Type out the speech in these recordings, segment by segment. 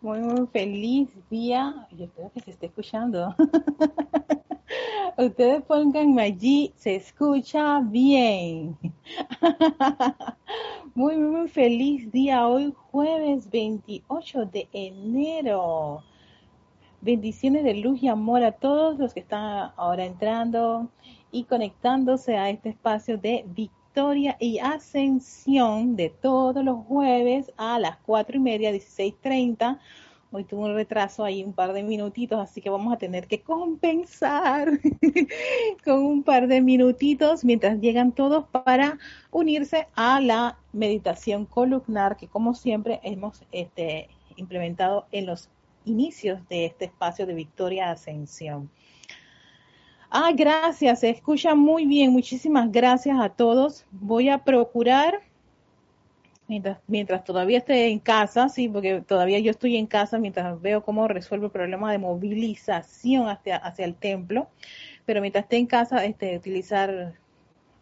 Muy, muy feliz día. Yo espero que se esté escuchando. Ustedes pongan allí, se escucha bien. Muy, muy feliz día hoy, jueves 28 de enero. Bendiciones de luz y amor a todos los que están ahora entrando y conectándose a este espacio de victoria y ascensión de todos los jueves a las cuatro y media, 16.30 Hoy tuve un retraso ahí, un par de minutitos, así que vamos a tener que compensar con un par de minutitos mientras llegan todos para unirse a la meditación columnar que como siempre hemos este, implementado en los inicios de este espacio de Victoria Ascensión. Ah, gracias, se escucha muy bien. Muchísimas gracias a todos. Voy a procurar Mientras, todavía esté en casa, sí, porque todavía yo estoy en casa mientras veo cómo resuelvo el problema de movilización hacia, hacia el templo, pero mientras esté en casa, este, utilizar,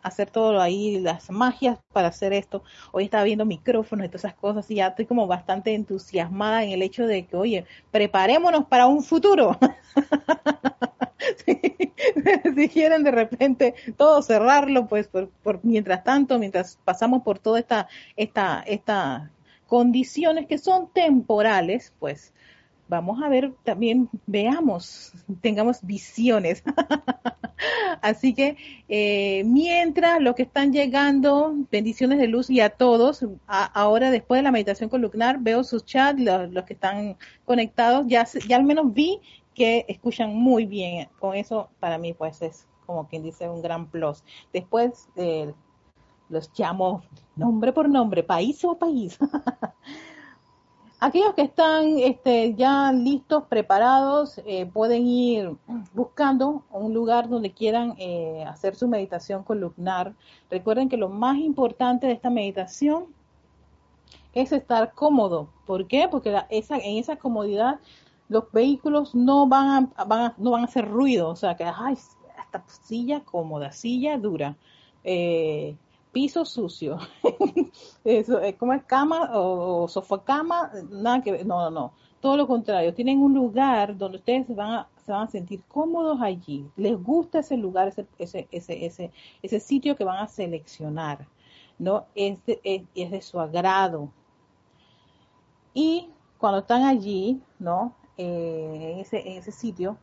hacer todo ahí, las magias para hacer esto. Hoy estaba viendo micrófonos y todas esas cosas y ya estoy como bastante entusiasmada en el hecho de que, oye, preparémonos para un futuro. si quieren de repente todo cerrarlo, pues por, mientras tanto, mientras pasamos por todas esta, esta, estas condiciones que son temporales, pues vamos a ver también, veamos, tengamos visiones. Así que eh, mientras los que están llegando, bendiciones de luz y a todos, ahora después de la meditación columnar, veo sus chats, los, los, que están conectados, ya, ya al menos vi que escuchan muy bien. Con eso, para mí, pues es como quien dice un gran plus. Después eh, los llamo nombre por nombre, país o país. Aquellos que están este, ya listos, preparados, eh, pueden ir buscando un lugar donde quieran eh, hacer su meditación columnar. Recuerden que lo más importante de esta meditación es estar cómodo. ¿Por qué? Porque esa, en esa comodidad los vehículos no van a, no van a hacer ruido, o sea que, ay, esta silla cómoda, silla dura, eh, piso sucio, eso, es como cama o, sofá cama, nada que no, no, no, todo lo contrario, tienen un lugar donde ustedes van a, se van a sentir cómodos allí, les gusta ese lugar, ese, ese, ese, ese, sitio que van a seleccionar, ¿no? Es, es de su agrado. Y cuando están allí, ¿no? Eh, en, ese, ese sitio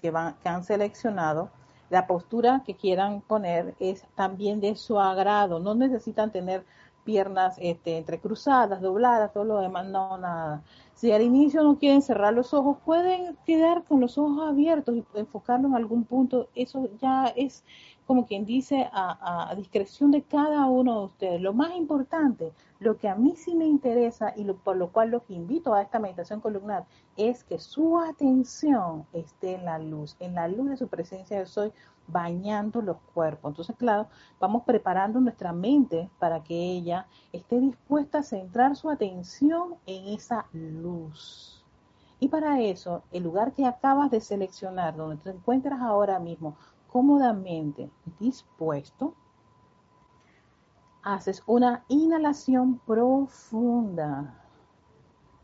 que, van, que han seleccionado, la postura que quieran poner es también de su agrado. No necesitan tener piernas este, entrecruzadas, dobladas, todo lo demás, no, nada. Si al inicio no quieren cerrar los ojos, pueden quedar con los ojos abiertos y enfocarlos en algún punto. Eso ya es como quien dice, a, discreción de cada uno de ustedes. Lo más importante, lo que a mí sí me interesa y por lo cual los invito a esta meditación columnar, es que su atención esté en la luz, en la luz de su presencia de soy, bañando los cuerpos. Entonces, claro, vamos preparando nuestra mente para que ella esté dispuesta a centrar su atención en esa luz. Y para eso, el lugar que acabas de seleccionar, donde te encuentras ahora mismo, cómodamente dispuesto, haces una inhalación profunda.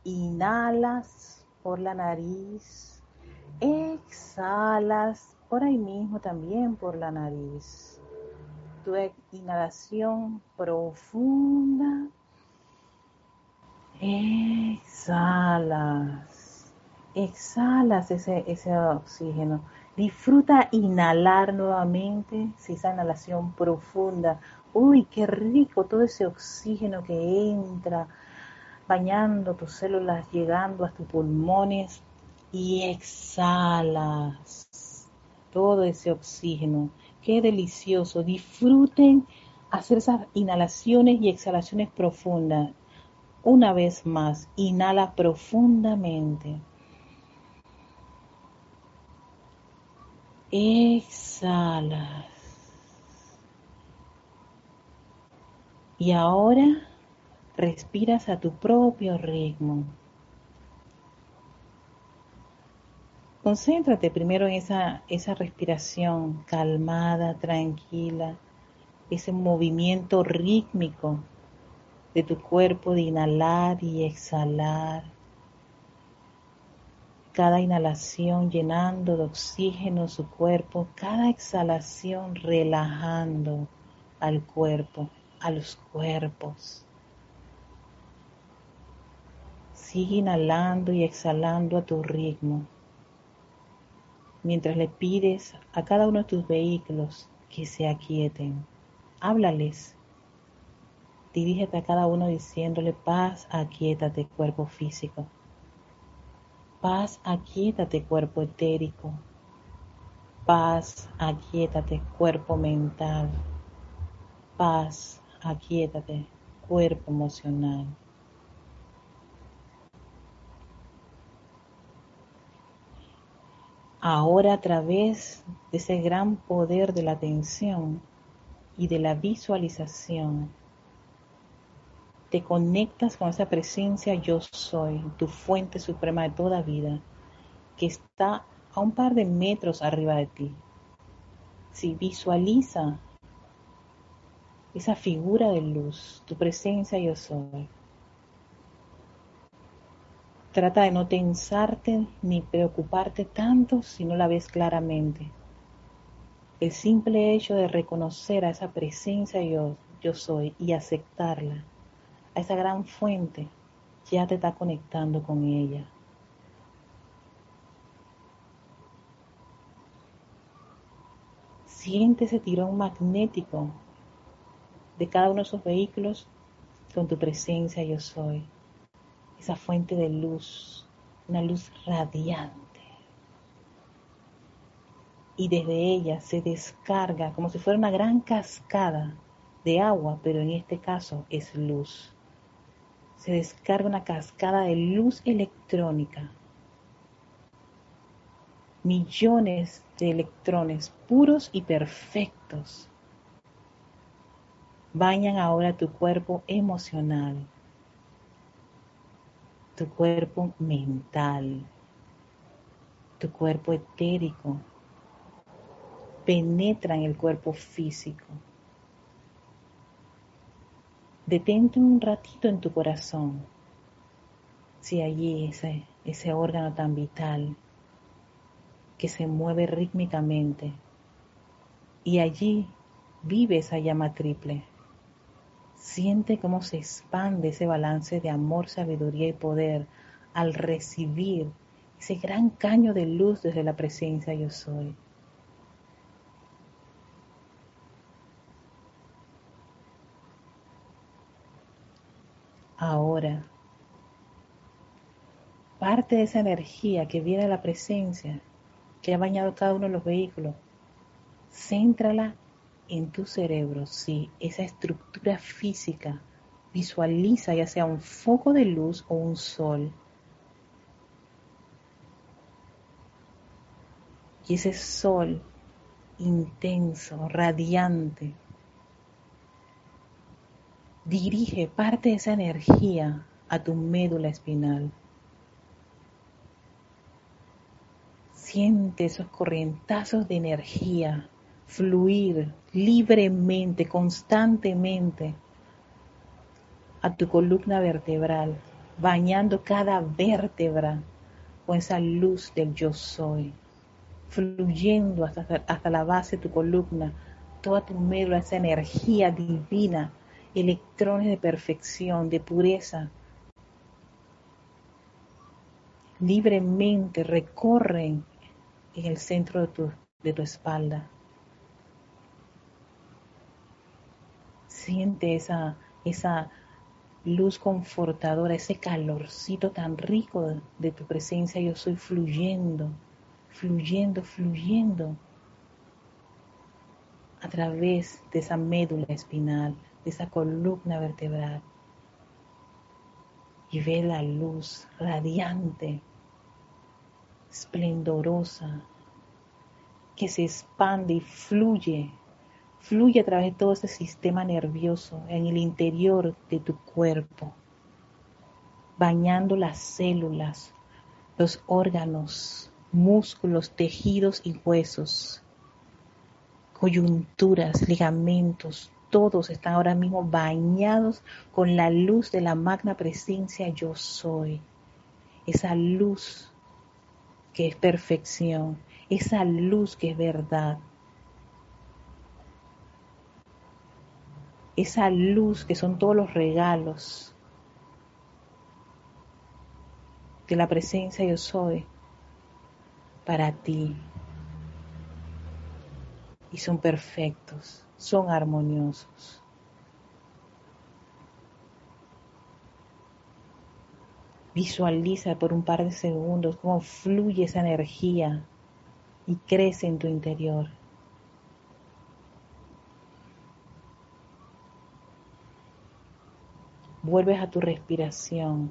Inhalas por la nariz, exhalas por ahí mismo también por la nariz. Tu inhalación profunda. Exhalas. Exhalas ese, ese oxígeno Disfruta inhalar nuevamente, si esa inhalación profunda. Uy, qué rico todo ese oxígeno que entra, bañando tus células, llegando a tus pulmones y exhalas todo ese oxígeno. Qué delicioso. Disfruten hacer esas inhalaciones y exhalaciones profundas. Una vez más, inhala profundamente. Exhalas. Y ahora respiras a tu propio ritmo. Concéntrate primero en esa, esa respiración calmada, tranquila, ese movimiento rítmico de tu cuerpo de inhalar y exhalar. Cada inhalación llenando de oxígeno su cuerpo, cada exhalación relajando al cuerpo, a los cuerpos. Sigue inhalando y exhalando a tu ritmo, mientras le pides a cada uno de tus vehículos que se aquieten. Háblales Dirígete a cada uno diciéndole paz, aquietate cuerpo físico. Paz, aquietate cuerpo etérico. Paz, aquietate cuerpo mental. Paz, aquietate cuerpo emocional. Ahora a través de ese gran poder de la atención y de la visualización, te conectas con esa presencia yo soy, tu fuente suprema de toda vida, que está a un par de metros arriba de ti. Si visualiza esa figura de luz, tu presencia yo soy. Trata de no tensarte ni preocuparte tanto si no la ves claramente. El simple hecho de reconocer a esa presencia yo, yo soy y aceptarla esa gran fuente, ya te está conectando con ella. Siente ese tirón magnético de cada uno de esos vehículos con tu presencia yo soy. Esa fuente de luz, una luz radiante. Y desde ella se descarga como si fuera una gran cascada de agua, pero en este caso es luz se descarga una cascada de luz electrónica. Millones de electrones puros y perfectos bañan ahora tu cuerpo emocional, tu cuerpo mental, tu cuerpo etérico, penetran el cuerpo físico detente un ratito en tu corazón, si allí ese, ese órgano tan vital que se mueve rítmicamente y allí vive esa llama triple. Siente cómo se expande ese balance de amor, sabiduría y poder al recibir ese gran caño de luz desde la presencia yo soy. Ahora. Parte de esa energía que viene de la presencia, que ha bañado cada uno de los vehículos, céntrala en tu cerebro, sí, esa estructura física. Visualiza ya sea un foco de luz o un sol. Y ese sol intenso, radiante, dirige parte de esa energía a tu médula espinal. Siente esos corrientazos de energía fluir libremente, constantemente a tu columna vertebral, bañando cada vértebra con esa luz del yo soy, fluyendo hasta, hasta la base de tu columna, toda tu médula, esa energía divina electrones de perfección, de pureza, libremente recorren en el centro de tu, de tu espalda. Siente esa, luz confortadora, ese calorcito tan rico de, de tu presencia. Yo soy fluyendo, fluyendo, fluyendo a través de esa médula espinal, esa columna vertebral y ve la luz radiante, esplendorosa, que se expande y fluye, fluye a través de todo ese sistema nervioso en el interior de tu cuerpo, bañando las células, los órganos, músculos, tejidos y huesos, coyunturas, ligamentos, todos están ahora mismo bañados con la luz de la magna presencia yo soy. Esa luz que es perfección, esa luz que es verdad, esa luz que son todos los regalos de la presencia yo soy para ti. Y son perfectos, son armoniosos. Visualiza por un par de segundos cómo fluye esa energía y crece en tu interior. Vuelves a tu respiración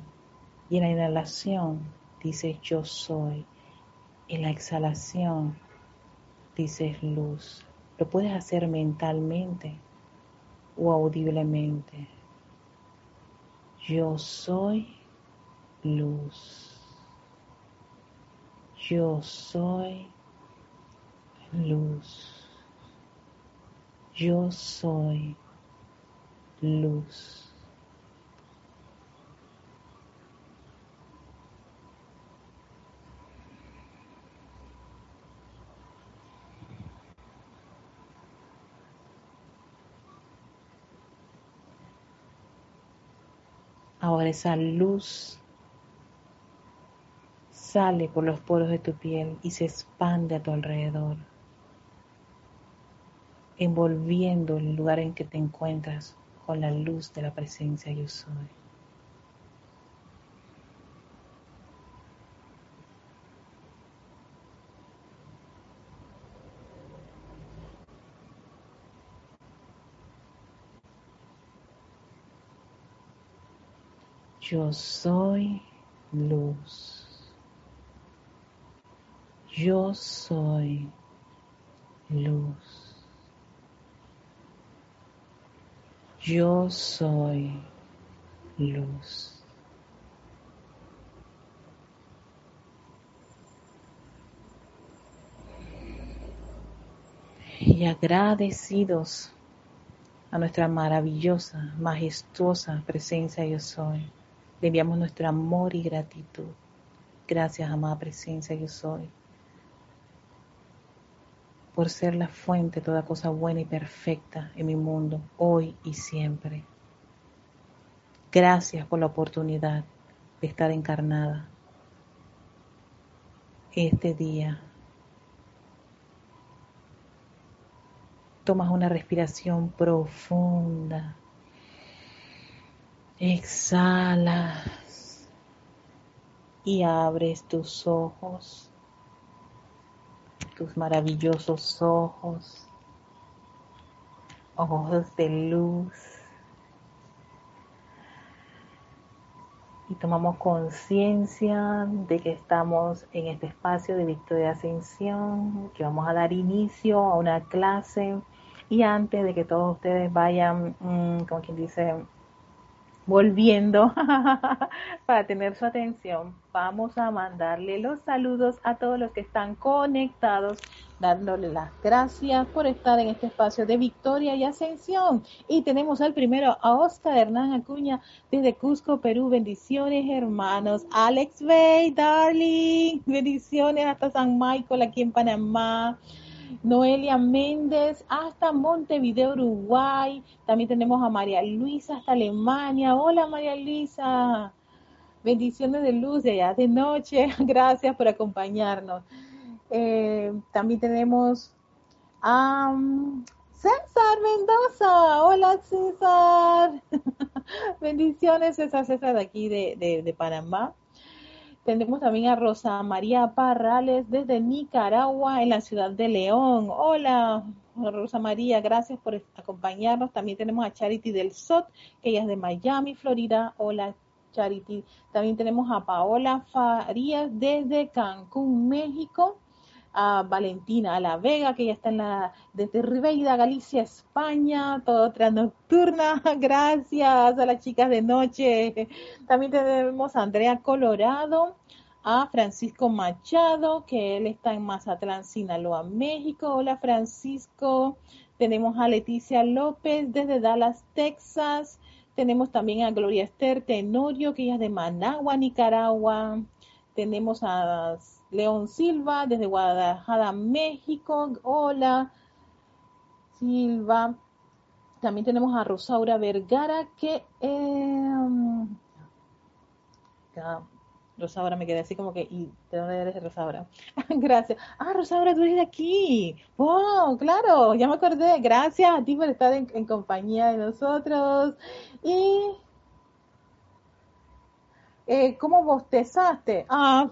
y en la inhalación dices yo soy. En la exhalación dices luz. Lo puedes hacer mentalmente o audiblemente. Yo soy luz. Yo soy luz. Yo soy luz. Ahora esa luz sale por los poros de tu piel y se expande a tu alrededor, envolviendo el lugar en que te encuentras con la luz de la presencia yo soy. Yo soy luz. Yo soy luz. Yo soy luz. Y agradecidos a nuestra maravillosa, majestuosa presencia yo soy. Le enviamos nuestro amor y gratitud. Gracias, amada presencia, yo soy, por ser la fuente de toda cosa buena y perfecta en mi mundo, hoy y siempre. Gracias por la oportunidad de estar encarnada este día. Tomas una respiración profunda Exhalas y abres tus ojos, tus maravillosos ojos, ojos de luz. Y tomamos conciencia de que estamos en este espacio de Victoria Ascensión, que vamos a dar inicio a una clase. Y antes de que todos ustedes vayan, mm, como quien dice, volviendo para tener su atención, vamos a mandarle los saludos a todos los que están conectados, dándole las gracias por estar en este espacio de victoria y ascensión. Y tenemos al primero a Oscar Hernán Acuña desde Cusco, Perú. Bendiciones, hermanos. Alex Bay, darling. Bendiciones hasta San Michael aquí en Panamá. Noelia Méndez hasta Montevideo, Uruguay. También tenemos a María Luisa hasta Alemania. Hola María Luisa. Bendiciones de luz de allá de noche. Gracias por acompañarnos. Eh, también tenemos a um, César Mendoza. Hola César. Bendiciones César, César de aquí de, de Panamá. Tenemos también a Rosa María Parrales desde Nicaragua, en la ciudad de León. Hola, Rosa María, gracias por acompañarnos. También tenemos a Charity del SOT, que ella es de Miami, Florida. Hola, Charity. También tenemos a Paola Farías desde Cancún, México a Valentina a La Vega, que ya está en la, desde Ribeira, Galicia, España, toda otra nocturna, gracias a las chicas de noche. También tenemos a Andrea Colorado, a Francisco Machado, que él está en Mazatlán, Sinaloa, México. Hola Francisco. tenemos a Leticia López desde Dallas, Texas, tenemos también a Gloria Esther Tenorio, que ella es de Managua, Nicaragua, tenemos a León Silva desde Guadalajara, México, hola, Silva, también tenemos a Rosaura Vergara, que... Eh, Rosaura, me quedé así como que, ¿y de dónde eres Rosaura? Gracias. Ah, Rosaura, tú eres de aquí. Wow, claro, ya me acordé. Gracias a ti por estar en, en compañía de nosotros. Y, eh, ¿cómo bostezaste? Ah,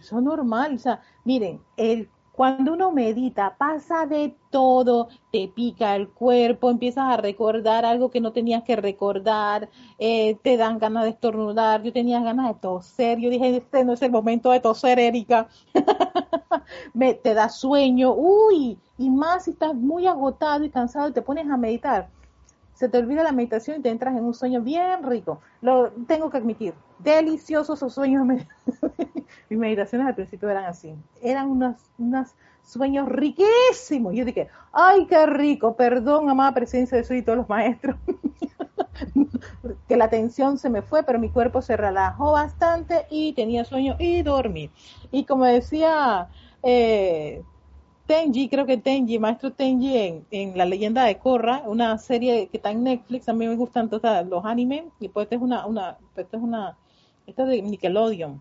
eso es normal. O sea, miren, el cuando uno medita, pasa de todo, te pica el cuerpo, empiezas a recordar algo que no tenías que recordar, eh, te dan ganas de estornudar, yo tenía ganas de toser, yo dije, este no es el momento de toser, Erika, Me, te da sueño, uy, y más si estás muy agotado y cansado y te pones a meditar se te olvida la meditación y te entras en un sueño bien rico. Lo tengo que admitir, deliciosos esos sueños. Mis meditaciones al principio eran así, eran unos, sueños riquísimos. Yo dije, ay, qué rico, perdón, amada presencia de soy y todos los maestros. que la tensión se me fue, pero mi cuerpo se relajó bastante y tenía sueño y dormí. Y como decía eh, Tenji, creo que Tenji, maestro Tenji en, La leyenda de Korra, una serie que está en Netflix, a mí me gustan todos los animes, y pues esta es una, esta es una, esta es de Nickelodeon,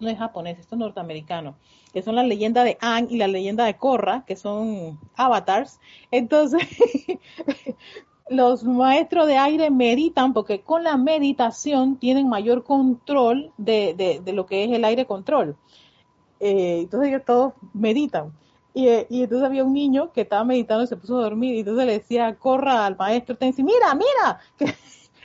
no es japonés, esto es norteamericano, que son la leyenda de Aang y la leyenda de Korra, que son avatars. Entonces, los maestros de aire meditan porque con la meditación tienen mayor control de, de, lo que es el aire control. Eh, entonces ellos todos meditan. Eh, y, entonces había un niño que estaba meditando y se puso a dormir y entonces le decía, corra al maestro Tensi, mira, mira, que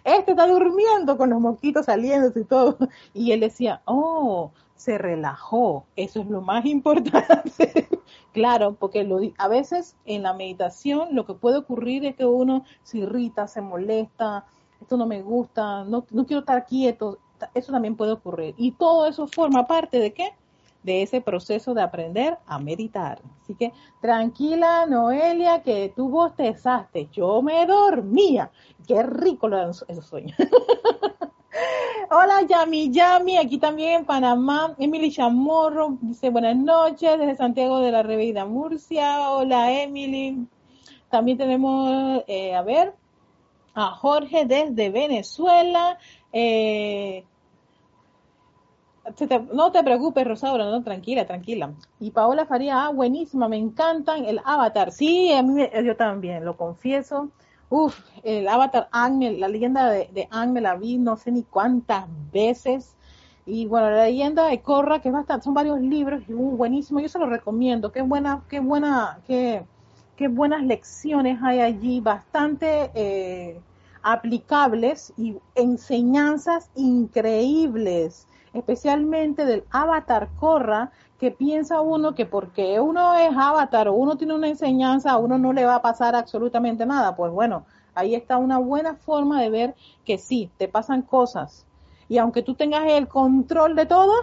este está durmiendo con los mosquitos saliendo y todo. Y él decía, oh, se relajó, eso es lo más importante. claro, porque lo, a veces en la meditación lo que puede ocurrir es que uno se irrita, se molesta, esto no me gusta, no, no quiero estar quieto, eso también puede ocurrir. Y todo eso forma parte de qué? De ese proceso de aprender a meditar. Así que tranquila, Noelia, que tú bostezaste. Yo me dormía. Qué rico lo esos sueños. Hola, Yami Yami, aquí también en Panamá. Emily Chamorro dice buenas noches desde Santiago de la Reveida Murcia. Hola, Emily. También tenemos, eh, a ver, a Jorge desde Venezuela. Eh, no te preocupes, Rosaura, no, tranquila, tranquila. Y Paola Faría, ah, buenísima, me encantan el Avatar. Sí, a mí yo también, lo confieso. Uf, el Avatar Ang, la leyenda de, de la vi no sé ni cuántas veces. Y bueno, la leyenda de Korra, que es bastante, son varios libros y uh, buenísimo, yo se lo recomiendo. Qué buena, qué buena, qué, qué buenas lecciones hay allí, bastante eh, aplicables y enseñanzas increíbles especialmente del avatar Corra, que piensa uno que porque uno es avatar o uno tiene una enseñanza, a uno no le va a pasar absolutamente nada. Pues bueno, ahí está una buena forma de ver que sí, te pasan cosas. Y aunque tú tengas el control de todo,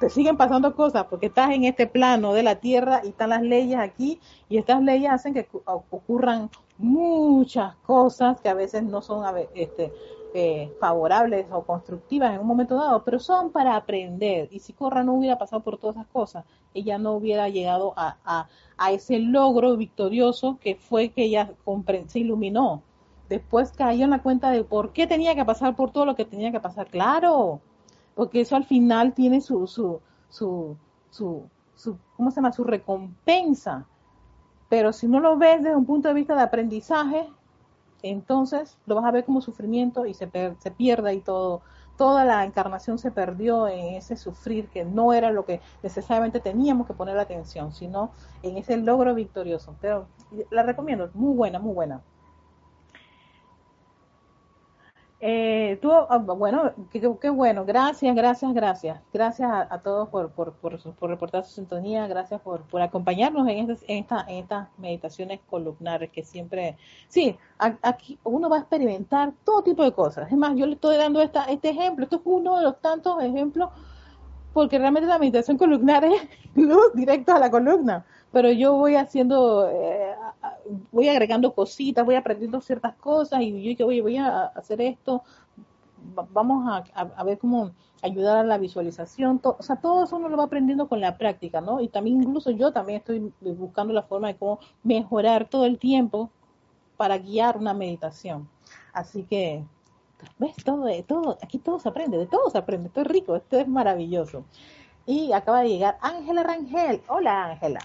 te siguen pasando cosas porque estás en este plano de la tierra y están las leyes aquí y estas leyes hacen que ocurran muchas cosas que a veces no son este, eh, favorables o constructivas en un momento dado, pero son para aprender. Y si Corra no hubiera pasado por todas esas cosas, ella no hubiera llegado a, ese logro victorioso que fue que ella se iluminó. Después cayó en la cuenta de por qué tenía que pasar por todo lo que tenía que pasar. Claro, porque eso al final tiene su, su, su, su, su ¿cómo se llama? Su recompensa. Pero si no lo ves desde un punto de vista de aprendizaje, entonces lo vas a ver como sufrimiento y se, se pierde y todo, toda la encarnación se perdió en ese sufrir que no era lo que necesariamente teníamos que poner atención, sino en ese logro victorioso. Pero la recomiendo, muy buena, muy buena. Eh, tú, ah, bueno, qué, bueno, gracias, gracias, gracias. Gracias a, todos por, por, por, por, reportar su sintonía, gracias por, por acompañarnos en, este, en, esta, en estas meditaciones columnares que siempre, sí, aquí uno va a experimentar todo tipo de cosas. Es más, yo le estoy dando esta, este ejemplo, esto es uno de los tantos ejemplos, porque realmente la meditación columnar es luz directo a la columna pero yo voy haciendo, eh, voy agregando cositas, voy aprendiendo ciertas cosas y yo digo, voy a hacer esto, vamos a, ver cómo ayudar a la visualización, o sea, todo eso uno lo va aprendiendo con la práctica, ¿no? Y también incluso yo también estoy buscando la forma de cómo mejorar todo el tiempo para guiar una meditación. Así que, ¿ves? Todo, todo, aquí todo se aprende, de todo se aprende, esto es rico, esto es maravilloso. Y acaba de llegar Ángela Rangel. Hola Ángela.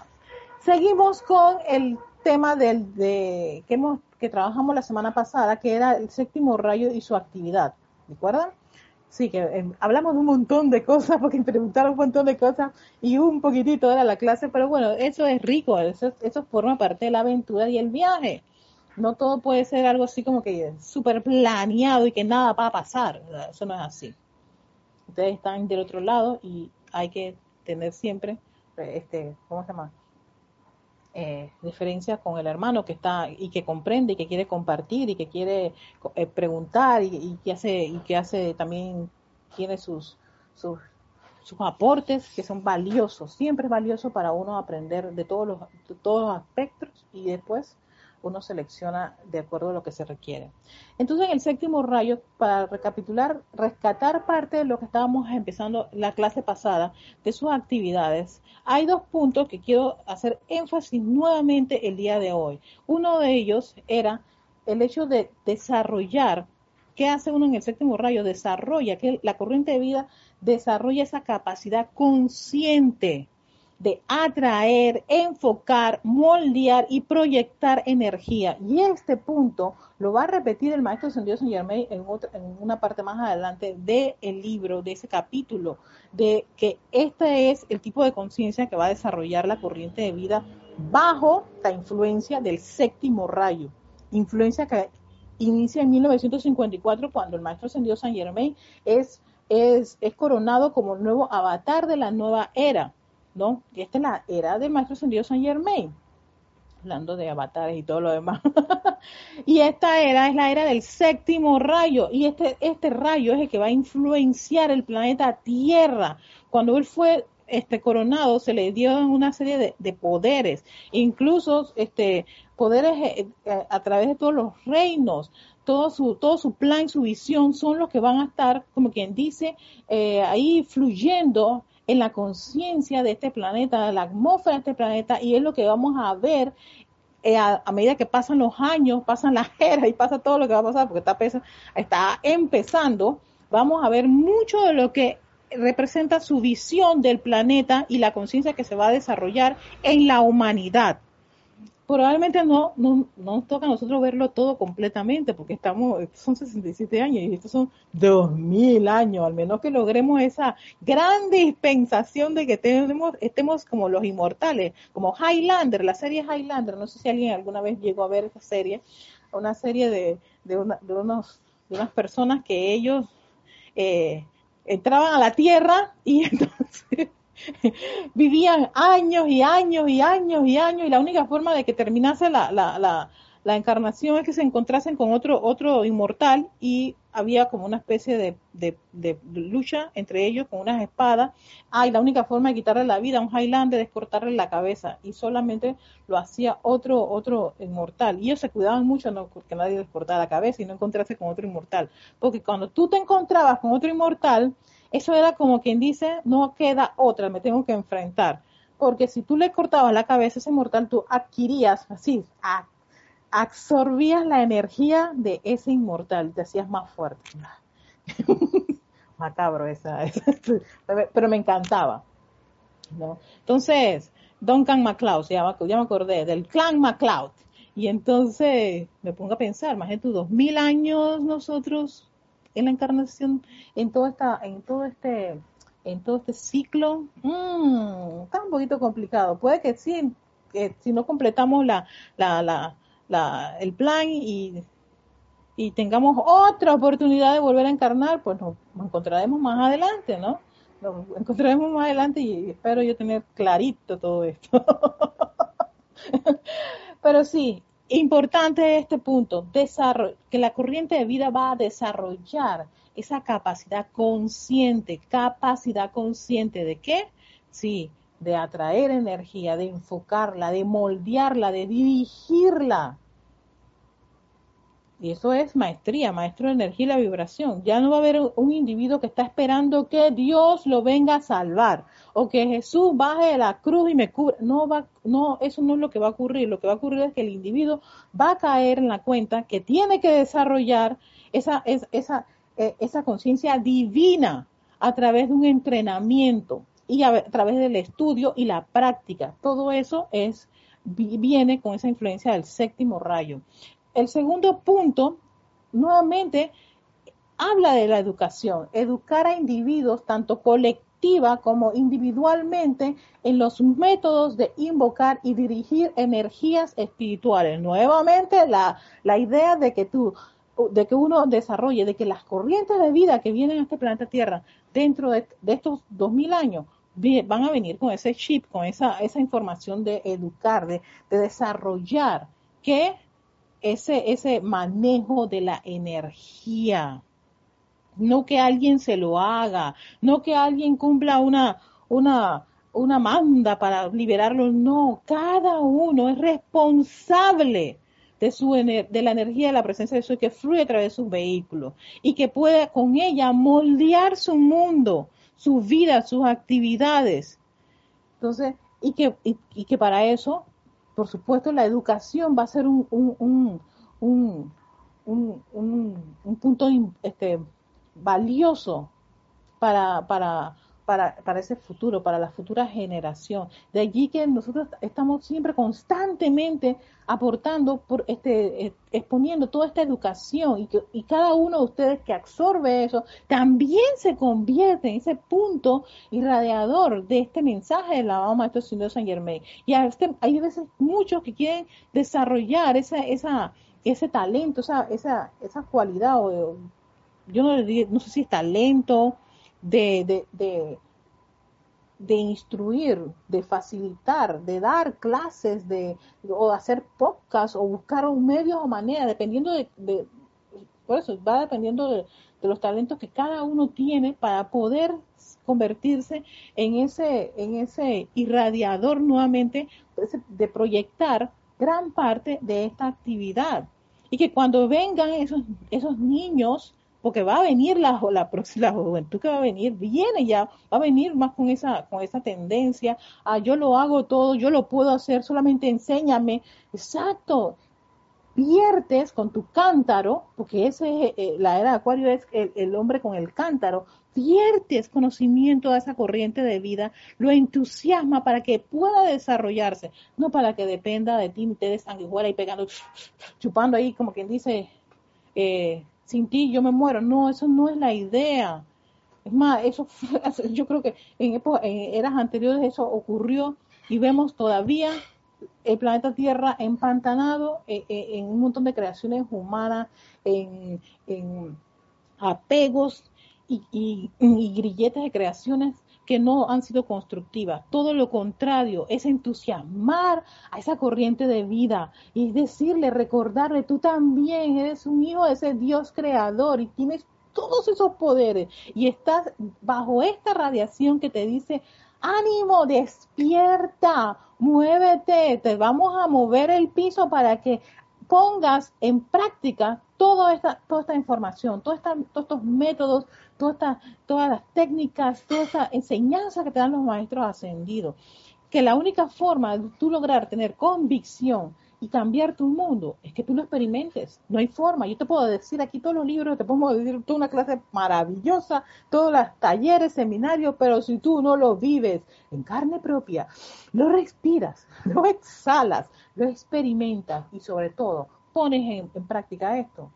Seguimos con el tema del, de, que, hemos, que trabajamos la semana pasada, que era el séptimo rayo y su actividad. ¿Recuerdan? Sí, que eh, hablamos de un montón de cosas, porque preguntaron un montón de cosas y un poquitito era la clase, pero bueno, eso es rico, eso, eso forma parte de la aventura y el viaje. No todo puede ser algo así como que súper planeado y que nada va a pasar. Eso no es así. Ustedes están del otro lado y hay que tener siempre, este, ¿cómo se llama? Eh, diferencias con el hermano que está y que comprende y que quiere compartir y que quiere eh, preguntar y, que hace y que hace también tiene sus, sus sus aportes que son valiosos siempre es valioso para uno aprender de todos los de todos los aspectos y después uno selecciona de acuerdo a lo que se requiere. Entonces, en el séptimo rayo, para recapitular, rescatar parte de lo que estábamos empezando la clase pasada, de sus actividades, hay dos puntos que quiero hacer énfasis nuevamente el día de hoy. Uno de ellos era el hecho de desarrollar, ¿qué hace uno en el séptimo rayo? Desarrolla, que la corriente de vida desarrolla esa capacidad consciente de atraer, enfocar, moldear y proyectar energía. Y este punto lo va a repetir el maestro Sendido Saint Germain en, en una parte más adelante del libro, de ese capítulo, de que este es el tipo de conciencia que va a desarrollar la corriente de vida bajo la influencia del séptimo rayo. Influencia que inicia en 1954 cuando el maestro Sendido Saint Germain es, es, es coronado como nuevo avatar de la nueva era ¿no? Y esta es la era del maestro ascendido San Germain, hablando de avatares y todo lo demás. y esta era es la era del séptimo rayo, y este, este rayo es el que va a influenciar el planeta Tierra. Cuando él fue este coronado se le dio una serie de, poderes, incluso este poderes eh, eh, a través de todos los reinos, todo su, todo su plan, su visión son los que van a estar, como quien dice, eh, ahí fluyendo en la conciencia de este planeta, la atmósfera de este planeta, y es lo que vamos a ver eh, a, medida que pasan los años, pasan las eras y pasa todo lo que va a pasar, porque está, está empezando, vamos a ver mucho de lo que representa su visión del planeta y la conciencia que se va a desarrollar en la humanidad probablemente no, no, nos toca a nosotros verlo todo completamente, porque estamos, son 67 años y estos son 2000 años, al menos que logremos esa gran dispensación de que tenemos, estemos como los inmortales, como Highlander, la serie Highlander, no sé si alguien alguna vez llegó a ver esa serie, una serie de, de, de unos, de unas personas que ellos eh, entraban a la Tierra y entonces vivían años y años y años y años y la única forma de que terminase la, la, la, la, encarnación es que se encontrasen con otro, otro inmortal y había como una especie de, de, lucha entre ellos con unas espadas. Ah, la única forma de quitarle la vida a un Highlander es cortarle la cabeza y solamente lo hacía otro, otro inmortal. Y ellos se cuidaban mucho no porque nadie les cortara la cabeza y no encontrarse con otro inmortal. Porque cuando tú te encontrabas con otro inmortal, eso era como quien dice, no queda otra, me tengo que enfrentar. Porque si tú le cortabas la cabeza a ese mortal, tú adquirías, así, absorbías la energía de ese inmortal, te hacías más fuerte. Macabro esa, pero me encantaba. ¿no? Entonces, Duncan MacLeod, ya, ya me acordé, del clan MacLeod. Y entonces me pongo a pensar, más de tus dos mil años nosotros en la encarnación, en todo esta, en todo este, en todo este ciclo, mmm, está un poquito complicado. Puede que sí, si no completamos la, la, la, la, el plan y, y tengamos otra oportunidad de volver a encarnar, pues nos, encontraremos más adelante, ¿no? Nos encontraremos más adelante y espero yo tener clarito todo esto. Pero sí, Importante este punto, que la corriente de vida va a desarrollar esa capacidad consciente, capacidad consciente de qué? Sí, de atraer energía, de enfocarla, de moldearla, de dirigirla. Y eso es maestría, maestro de energía y la vibración. Ya no va a haber un individuo que está esperando que Dios lo venga a salvar o que Jesús baje de la cruz y me cubra. No va, no, eso no es lo que va a ocurrir. Lo que va a ocurrir es que el individuo va a caer en la cuenta que tiene que desarrollar esa, esa, eh, esa conciencia divina a través de un entrenamiento y a, través del estudio y la práctica. Todo eso es viene con esa influencia del séptimo rayo. El segundo punto, nuevamente, habla de la educación, educar a individuos tanto colectiva como individualmente en los métodos de invocar y dirigir energías espirituales. Nuevamente, la, la idea de que tú de que uno desarrolle, de que las corrientes de vida que vienen a este planeta Tierra dentro de, estos dos mil años van a venir con ese chip, con esa, esa información de educar, de, de desarrollar que ese, ese manejo de la energía. No que alguien se lo haga, no que alguien cumpla una, una, una manda para liberarlo, no, cada uno es responsable de, su, de la energía de la presencia de Dios que fluye a través de sus vehículos y que pueda con ella moldear su mundo, su vida, sus actividades. Entonces, y que, y, que para eso, por supuesto, la educación va a ser un, un, un, un punto este, valioso para, para, para, para ese futuro, para la futura generación. De allí que nosotros estamos siempre constantemente aportando, por este, eh, exponiendo toda esta educación y, que, y cada uno de ustedes que absorbe eso también se convierte en ese punto irradiador de este mensaje del lavado maestro Señor San Germain. Y a este, hay veces muchos que quieren desarrollar esa, esa, ese talento, esa, esa, esa cualidad, o, yo no, no sé si es talento, de, de, de, instruir, de facilitar, de dar clases, de, o hacer podcast, o buscar un medio o manera, dependiendo de, por eso va dependiendo de, los talentos que cada uno tiene para poder convertirse en ese, en ese irradiador nuevamente de proyectar gran parte de esta actividad. Y que cuando vengan esos, esos niños porque va a venir la, la, la juventud que va a venir, viene ya, va a venir más con esa, con esa tendencia a yo lo hago todo, yo lo puedo hacer, solamente enséñame. Exacto, viertes con tu cántaro, porque ese es eh, la era de Acuario es el, hombre con el cántaro, viertes conocimiento a esa corriente de vida, lo entusiasma para que pueda desarrollarse, no para que dependa de ti, te des sanguijuela y pegando, chupando ahí como quien dice, eh, sin ti yo me muero. No, eso no es la idea. Es más, eso yo creo que en, en eras anteriores eso ocurrió y vemos todavía el planeta Tierra empantanado en, eh, eh, en un montón de creaciones humanas, en, en apegos y, y, y, grilletes de creaciones que no han sido constructivas. Todo lo contrario, es entusiasmar a esa corriente de vida y decirle, recordarle, tú también eres un hijo de ese Dios creador y tienes todos esos poderes y estás bajo esta radiación que te dice, ánimo, despierta, muévete, te vamos a mover el piso para que pongas en práctica toda esta, toda esta información, todos estos métodos, toda todas las técnicas, toda esa enseñanza que te dan los maestros ascendidos. Que la única forma de tú lograr tener convicción y cambiar tu mundo es que tú lo experimentes. No hay forma. Yo te puedo decir aquí todos los libros, te puedo decir toda una clase maravillosa, todos los talleres, seminarios, pero si tú no lo vives en carne propia, lo respiras, lo exhalas, lo experimentas y sobre todo pones en, práctica esto,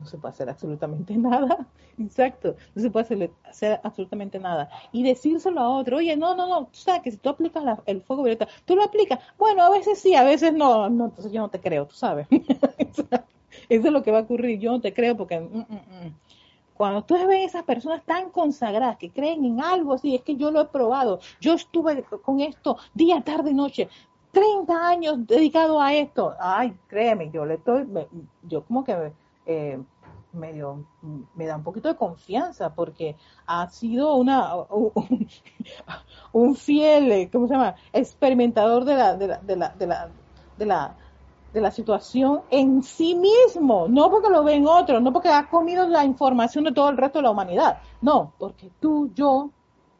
no se puede hacer absolutamente nada. Exacto, no se puede hacer, absolutamente nada. Y decírselo a otro, oye, no, no, no, tú sabes que si tú aplicas el fuego violeta, tú lo aplicas. Bueno, a veces sí, a veces no, no, entonces yo no te creo, tú sabes. Eso es lo que va a ocurrir, yo no te creo porque... Mm, mm, mm. Cuando tú ves esas personas tan consagradas que creen en algo así, es que yo lo he probado, yo estuve con esto día, tarde noche, 30 años dedicado a esto. Ay, créeme, yo le estoy, yo como que eh, medio, me da un poquito de confianza porque ha sido una un, fiel, ¿cómo se llama? experimentador de la, de la, de la, de la, de la, de la situación en sí mismo, no porque lo ven otros, no porque ha comido la información de todo el resto de la humanidad, no, porque tú, yo,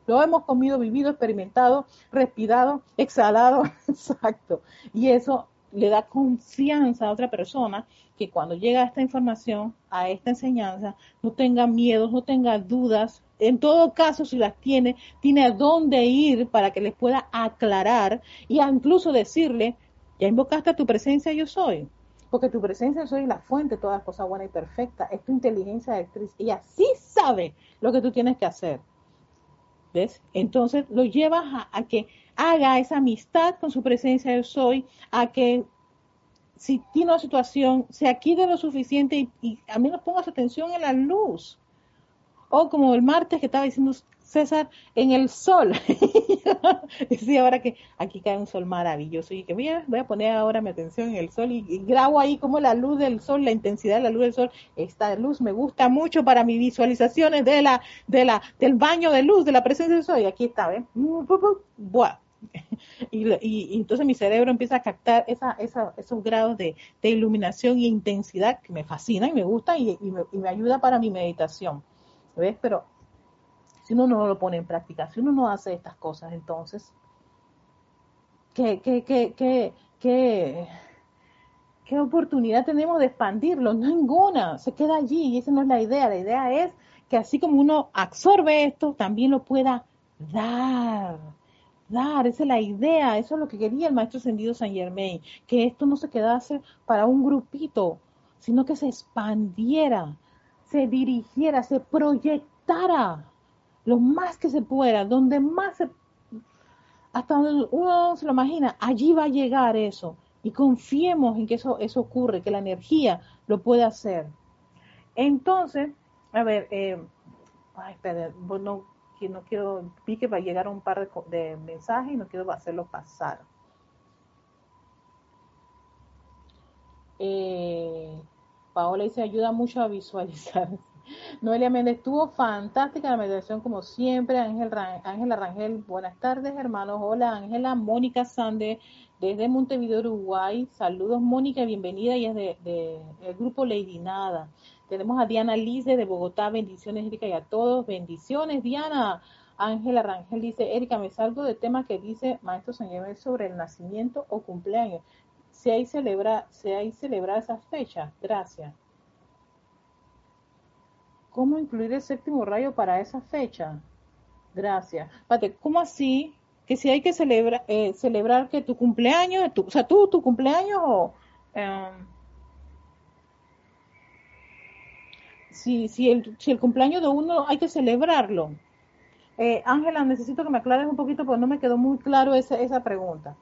lo hemos comido, vivido, experimentado, respirado, exhalado, exacto. Y eso le da confianza a otra persona que cuando llega esta información, a esta enseñanza, no tenga miedos, no tenga dudas. En todo caso, si las tiene, tiene a dónde ir para que les pueda aclarar y incluso decirle, ya invocaste a tu presencia, yo soy. Porque tu presencia yo soy la fuente de todas las cosas buenas y perfectas. Es tu inteligencia actriz. Y así sabe lo que tú tienes que hacer. ¿Ves? Entonces lo llevas a, que haga esa amistad con su presencia yo soy, a que si tiene una situación, se quite lo suficiente y, y al menos ponga su atención en la luz. O como el martes que estaba diciendo César, en el sol. sí, ahora que aquí cae un sol maravilloso y que voy a, voy a poner ahora mi atención en el sol y, grabo ahí como la luz del sol, la intensidad de la luz del sol. Esta luz me gusta mucho para mis visualizaciones de la, de la, del baño de luz, de la presencia del sol. Y aquí está, ¿ven? Buah. Y, y, entonces mi cerebro empieza a captar esa, esa, esos grados de, de, iluminación y intensidad que me fascina y me gusta y, me, y me ayuda para mi meditación. ¿Ves? Pero si uno no lo pone en práctica, si uno no hace estas cosas, entonces, ¿qué, qué, qué, qué, qué, qué oportunidad tenemos de expandirlo? Ninguna, se queda allí y esa no es la idea. La idea es que así como uno absorbe esto, también lo pueda dar. Dar, esa es la idea, eso es lo que quería el maestro ascendido San Germain, que esto no se quedase para un grupito, sino que se expandiera, se dirigiera, se proyectara lo más que se pueda, donde más se, hasta donde uno se lo imagina, allí va a llegar eso. Y confiemos en que eso, eso ocurre, que la energía lo puede hacer. Entonces, a ver, eh, ay, espera, no, no quiero, vi que va a llegar un par de, mensajes y no quiero hacerlo pasar. Eh, Paola dice, ayuda mucho a visualizar. Noelia Méndez estuvo fantástica la meditación como siempre. Ángel, Ángela Rangel, buenas tardes hermanos. Hola Ángela, Mónica Sande desde Montevideo, Uruguay. Saludos Mónica, bienvenida. y es de, el grupo Lady Nada. Tenemos a Diana Lice de Bogotá. Bendiciones Erika y a todos. Bendiciones Diana. Ángela Rangel dice, Erika, me salgo del tema que dice Maestro Señor sobre el nacimiento o cumpleaños. Si hay celebra, si hay celebrar esas fechas. Gracias. ¿Cómo incluir el séptimo rayo para esa fecha? Gracias. Pate, ¿cómo así? Que si hay que celebra, eh, celebrar que tu cumpleaños, o sea, tú, tu cumpleaños o... Em, si, si, el, si el cumpleaños de uno hay que celebrarlo. Eh, Ángela, necesito que me aclares un poquito porque no me quedó muy claro esa, esa pregunta.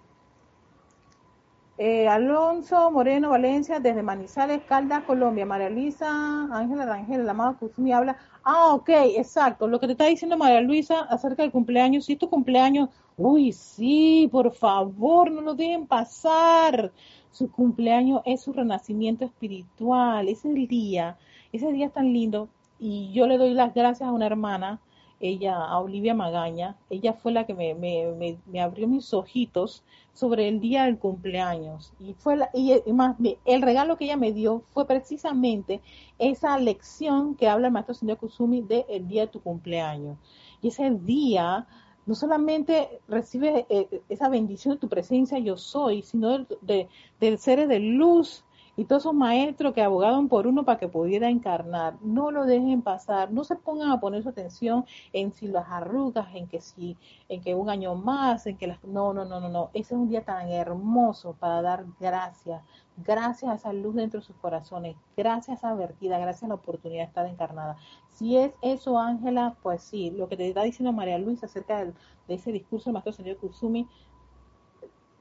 Eh, Alonso Moreno Valencia, desde Manizales, Caldas, Colombia. María Luisa, Ángela Rangel, la amada habla. Ah, ok, exacto. Lo que te está diciendo María Luisa acerca del cumpleaños. Si es tu cumpleaños, uy, sí, por favor, no lo dejen pasar. Su cumpleaños es su renacimiento espiritual. Es el día, ese día es tan lindo. Y yo le doy las gracias a una hermana ella, a Olivia Magaña, ella fue la que me, me, me, abrió mis ojitos sobre el día del cumpleaños. Y fue la, y, más el regalo que ella me dio fue precisamente esa lección que habla el maestro señor Kusumi de el día de tu cumpleaños. Y ese día no solamente recibe eh, esa bendición de tu presencia yo soy, sino de, de, de seres de luz y todos esos maestros que abogaban por uno para que pudiera encarnar, no lo dejen pasar, no se pongan a poner su atención en si las arrugas, en que si, en que un año más, en que las, no, no, no, no, no, ese es un día tan hermoso para dar gracias, gracias a esa luz dentro de sus corazones, gracias a esa vertida, gracias a la oportunidad de estar encarnada. Si es eso, Ángela, pues sí, lo que te está diciendo María Luisa acerca de ese discurso del maestro señor Kusumi,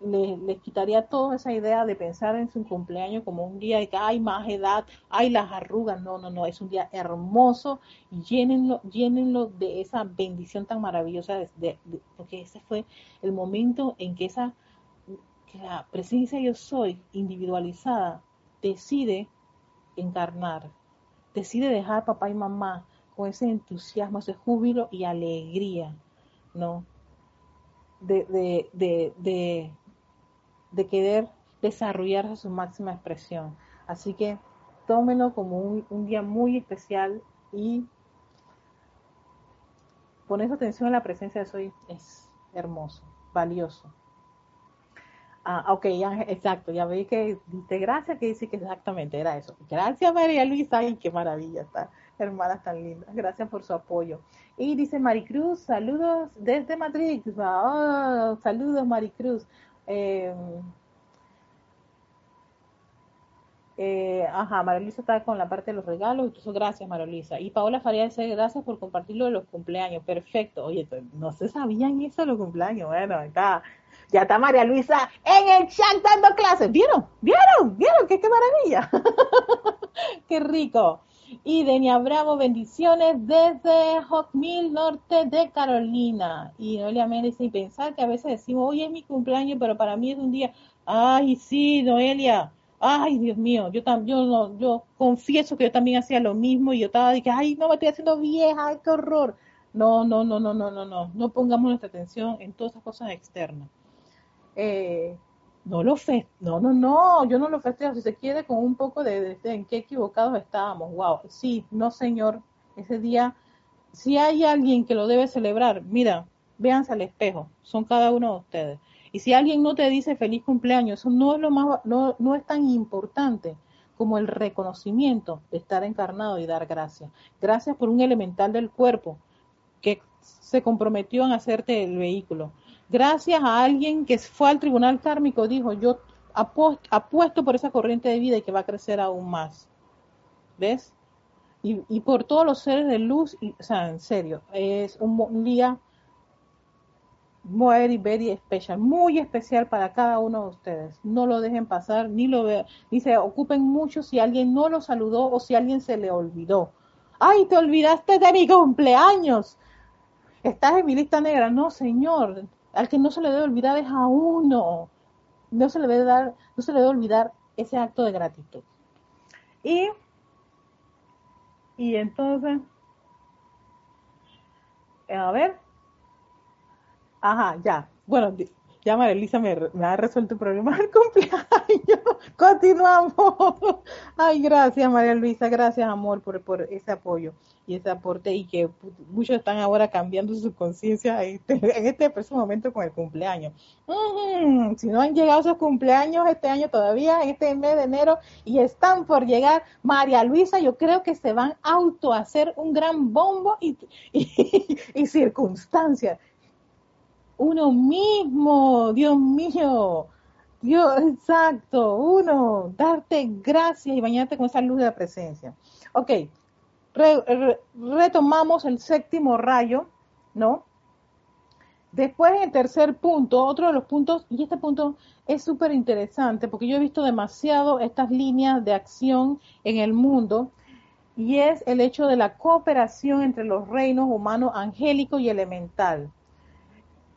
les, quitaría toda esa idea de pensar en su cumpleaños como un día de que hay más edad, hay las arrugas. No, no, no, es un día hermoso. Llénenlo, llénenlo de esa bendición tan maravillosa, porque ese fue el momento en que esa que la presencia yo soy individualizada decide encarnar, decide dejar papá y mamá con ese entusiasmo, ese júbilo y alegría, ¿no? De, de, de, de, querer desarrollarse su máxima expresión. Así que tómenlo como un, día muy especial y poner atención a la presencia de Soy es hermoso, valioso. Ah, ok, exacto, ya veis que dice gracias, que dice que exactamente era eso. Gracias María Luisa, ay, qué maravilla, está hermanas tan lindas, gracias por su apoyo. Y dice Maricruz, saludos desde Madrid, saludos Maricruz. Eh, Eh, ajá, está con la parte de los regalos, entonces gracias Marolisa. Y Paola Faría dice gracias por compartirlo de los cumpleaños, perfecto. Oye, no se sabían eso de los cumpleaños, bueno, está, ya está María Luisa en el chat dando clases, ¿vieron? ¿Vieron? ¿Vieron? ¡Qué, qué maravilla! ¡Qué rico! Y Denia Bravo, bendiciones desde Hawkmill, norte de Carolina. Y Noelia Méndez, y pensar que a veces decimos, hoy es mi cumpleaños, pero para mí es un día, ay, sí, Noelia, ay, Dios mío, yo también, yo, no, yo confieso que yo también hacía lo mismo y yo estaba que, ay, no, me estoy haciendo vieja, ay, qué horror. No, no, no, no, no, no, no, no pongamos nuestra atención en todas esas cosas externas. Eh, no lo fe, no, no, no, yo no lo festejo, si se quiere con un poco de, en qué equivocados estábamos, wow, sí, no señor, ese día, si hay alguien que lo debe celebrar, mira, véanse al espejo, son cada uno de ustedes. Y si alguien no te dice feliz cumpleaños, eso no es lo más, no, no es tan importante como el reconocimiento de estar encarnado y dar gracias. Gracias por un elemental del cuerpo que se comprometió en hacerte el vehículo. Gracias a alguien que fue al tribunal kármico, dijo, yo apuesto por esa corriente de vida y que va a crecer aún más. ¿Ves? Y, y por todos los seres de luz, o sea, en serio, es un día very especial, muy especial para cada uno de ustedes. No lo dejen pasar, ni lo vean, ni se ocupen mucho si alguien no lo saludó o si alguien se le olvidó. ¡Ay, te olvidaste de mi cumpleaños! Estás en mi lista negra. No, señor. Al que no se le debe olvidar es a uno. No se le debe dar, no se le debe olvidar ese acto de gratitud. Y, y entonces, a ver, Ajá, ya. Bueno, ya María Elisa me, ha resuelto el problema del cumpleaños. Continuamos. Ay, gracias María Luisa, gracias amor por, por ese apoyo y ese aporte y que muchos están ahora cambiando su conciencia este, en este preciso momento con el cumpleaños. si no han llegado esos cumpleaños este año todavía, este mes de enero, y están por llegar, María Luisa, yo creo que se van a hacer un gran bombo y, y, y circunstancias uno mismo, Dios mío, Dios, exacto, uno, darte gracias y bañarte con esa luz de la presencia. Ok, retomamos el séptimo rayo, ¿no? Después, el tercer punto, otro de los puntos, y este punto es súper interesante porque yo he visto demasiado estas líneas de acción en el mundo, y es el hecho de la cooperación entre los reinos humanos angélico y elemental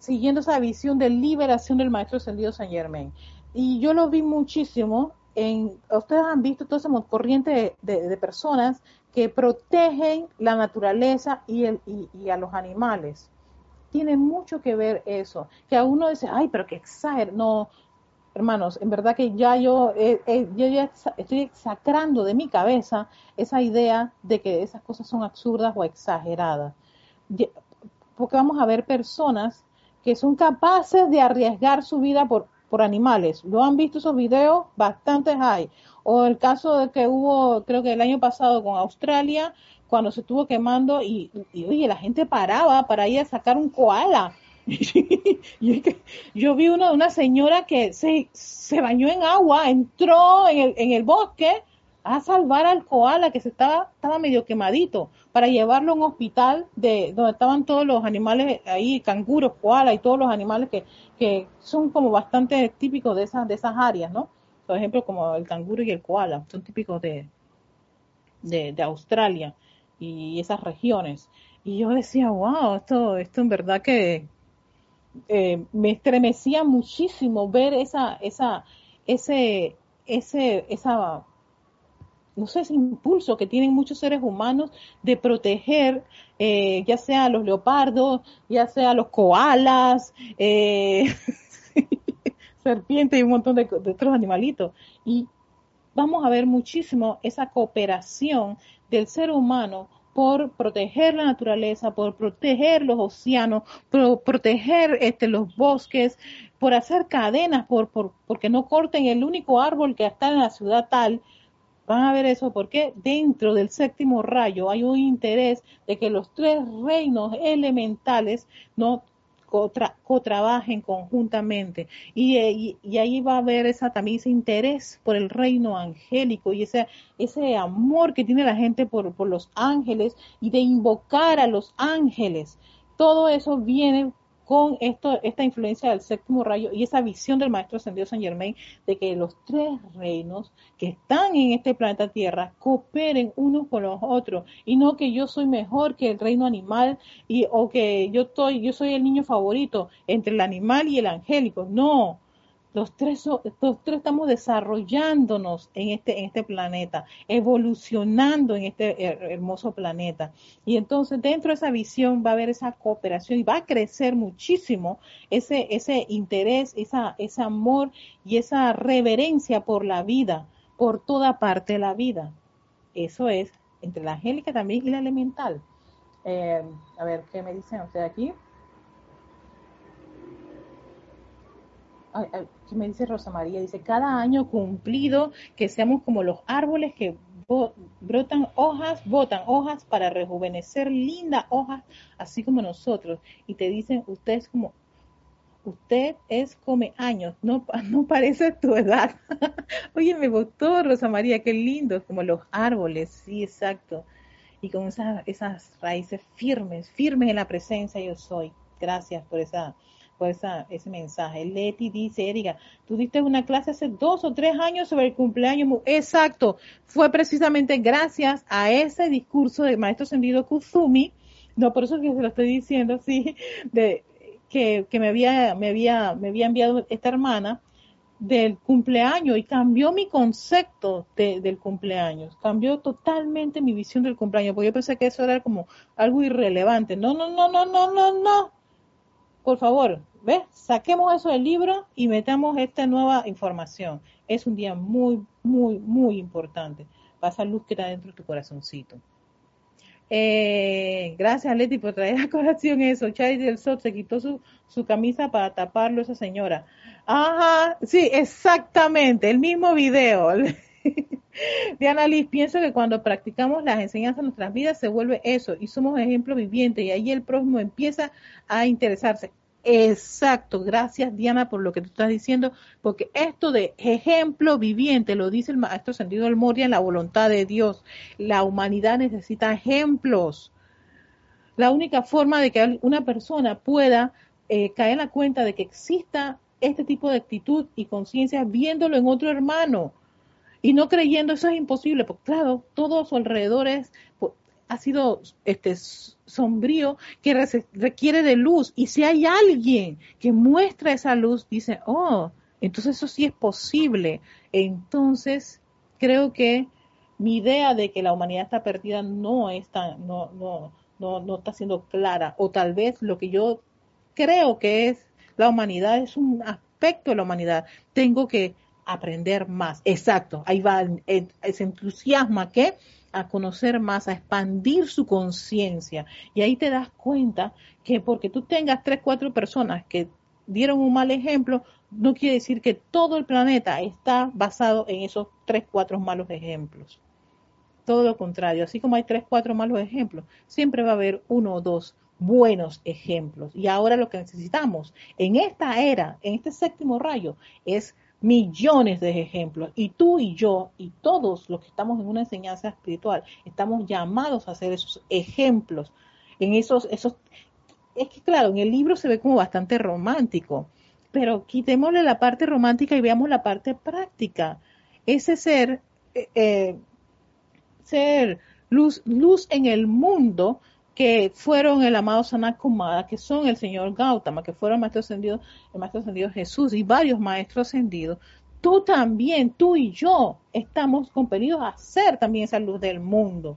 siguiendo esa visión de liberación del Maestro Ascendido San Germain. Y yo lo vi muchísimo. En, ustedes han visto toda esa corriente de, personas que protegen la naturaleza y, el, y, a los animales. Tiene mucho que ver eso. Que a uno dice, ay, pero que exager. No, hermanos, en verdad que ya yo, yo ya estoy sacando de mi cabeza esa idea de que esas cosas son absurdas o exageradas. Porque vamos a ver personas que son capaces de arriesgar su vida por, por animales. ¿Lo han visto esos videos? Bastantes hay. O el caso de que hubo, creo que el año pasado con Australia, cuando se estuvo quemando y, oye, la gente paraba para ir a sacar un koala. yo vi uno de una señora que se, se bañó en agua, entró en el, en el bosque a salvar al koala que se estaba, estaba medio quemadito para llevarlo a un hospital de donde estaban todos los animales ahí, canguros, koala y todos los animales que, que son como bastante típicos de esas, de esas áreas, ¿no? Por ejemplo, como el canguro y el koala, son típicos de, de, Australia y esas regiones. Y yo decía, wow, esto, esto en verdad que eh, me estremecía muchísimo ver esa, esa, ese, ese, esa no sé, ese impulso que tienen muchos seres humanos de proteger, eh, ya sea a los leopardos, ya sea a los koalas, eh, serpientes y un montón de, otros animalitos. Y vamos a ver muchísimo esa cooperación del ser humano por proteger la naturaleza, por proteger los océanos, por proteger este, los bosques, por hacer cadenas, por, porque no corten el único árbol que está en la ciudad tal. Van a ver eso porque dentro del séptimo rayo hay un interés de que los tres reinos elementales no co-trabajen conjuntamente. Eh, y, y, ahí va a haber esa, también ese interés por el reino angélico y ese, ese amor que tiene la gente por, por los ángeles y de invocar a los ángeles. Todo eso viene con esto, esta influencia del séptimo rayo y esa visión del maestro ascendido San Germain de que los tres reinos que están en este planeta Tierra cooperen unos con los otros y no que yo soy mejor que el reino animal y o que yo estoy yo soy el niño favorito entre el animal y el angélico. No los tres, los tres estamos desarrollándonos en este, en este planeta, evolucionando en este hermoso planeta. Y entonces dentro de esa visión va a haber esa cooperación y va a crecer muchísimo ese, ese interés, esa, ese amor y esa reverencia por la vida, por toda parte de la vida. Eso es entre la angélica también y la elemental. Eh, a ver, ¿qué me dicen ustedes aquí? ¿Qué me dice Rosa María? Dice, cada año cumplido que seamos como los árboles que brotan hojas, botan hojas para rejuvenecer lindas hojas, así como nosotros. Y te dicen, usted es como, usted es come años, no, no parece tu edad. Oye, me gustó Rosa María, qué lindo, como los árboles, sí, exacto. Y con esas, esas raíces firmes, firmes en la presencia yo soy. Gracias por esa por ese mensaje. Leti dice, Erika, tú diste una clase hace dos o tres años sobre el cumpleaños. Exacto, fue precisamente gracias a ese discurso del maestro Sendido Kuzumi, no por eso que se lo estoy diciendo, sí, de, que, me, había, me, había, me había enviado esta hermana del cumpleaños y cambió mi concepto del cumpleaños, cambió totalmente mi visión del cumpleaños, porque yo pensé que eso era como algo irrelevante. No, no, no, no, no, no, no. Por favor, ¿Ves? Saquemos eso del libro y metamos esta nueva información. Es un día muy, muy, muy importante. Pasa luz que está dentro de tu corazoncito. Eh, gracias, Leti, por traer a colación eso. Chay del Sol se quitó su, su camisa para taparlo esa señora. Ajá, sí, exactamente, el mismo video. Diana Liz, pienso que cuando practicamos las enseñanzas en nuestras vidas se vuelve eso y somos ejemplos vivientes y ahí el prójimo empieza a interesarse. Exacto, gracias Diana por lo que tú estás diciendo, porque esto de ejemplo viviente lo dice el maestro Sentido del Moria en la voluntad de Dios. La humanidad necesita ejemplos. La única forma de que una persona pueda eh, caer en la cuenta de que exista este tipo de actitud y conciencia viéndolo en otro hermano y no creyendo eso es imposible, porque claro, todo a su alrededor es ha sido este sombrío que requiere de luz. Y si hay alguien que muestra esa luz dice oh entonces eso sí es posible entonces creo que mi idea de que la humanidad está perdida no está no no no no está siendo clara. O tal vez lo que yo creo que es la humanidad es un aspecto de la humanidad. Tengo que aprender más exacto ahí va ese entusiasmo que a conocer más, a expandir su conciencia. Y ahí te das cuenta que porque tú tengas tres, cuatro personas que dieron un mal ejemplo, no quiere decir que todo el planeta está basado en esos tres, cuatro malos ejemplos. Todo lo contrario, así como hay tres, cuatro malos ejemplos, siempre va a haber uno o dos buenos ejemplos. Y ahora lo que necesitamos en esta era, en este séptimo rayo, es millones de ejemplos. Y tú y yo y todos los que estamos en una enseñanza espiritual estamos llamados a hacer esos ejemplos. En esos, esos, es que claro, en el libro se ve como bastante romántico, pero quitémosle la parte romántica y veamos la parte práctica. Ese ser, eh, eh, ser luz, luz en el mundo que fueron el amado Sanat Kumara, que son el señor Gautama, que fueron el maestro ascendido, el maestro ascendido Jesús y varios maestros ascendidos, tú también, tú y yo, estamos compelidos a ser también esa luz del mundo.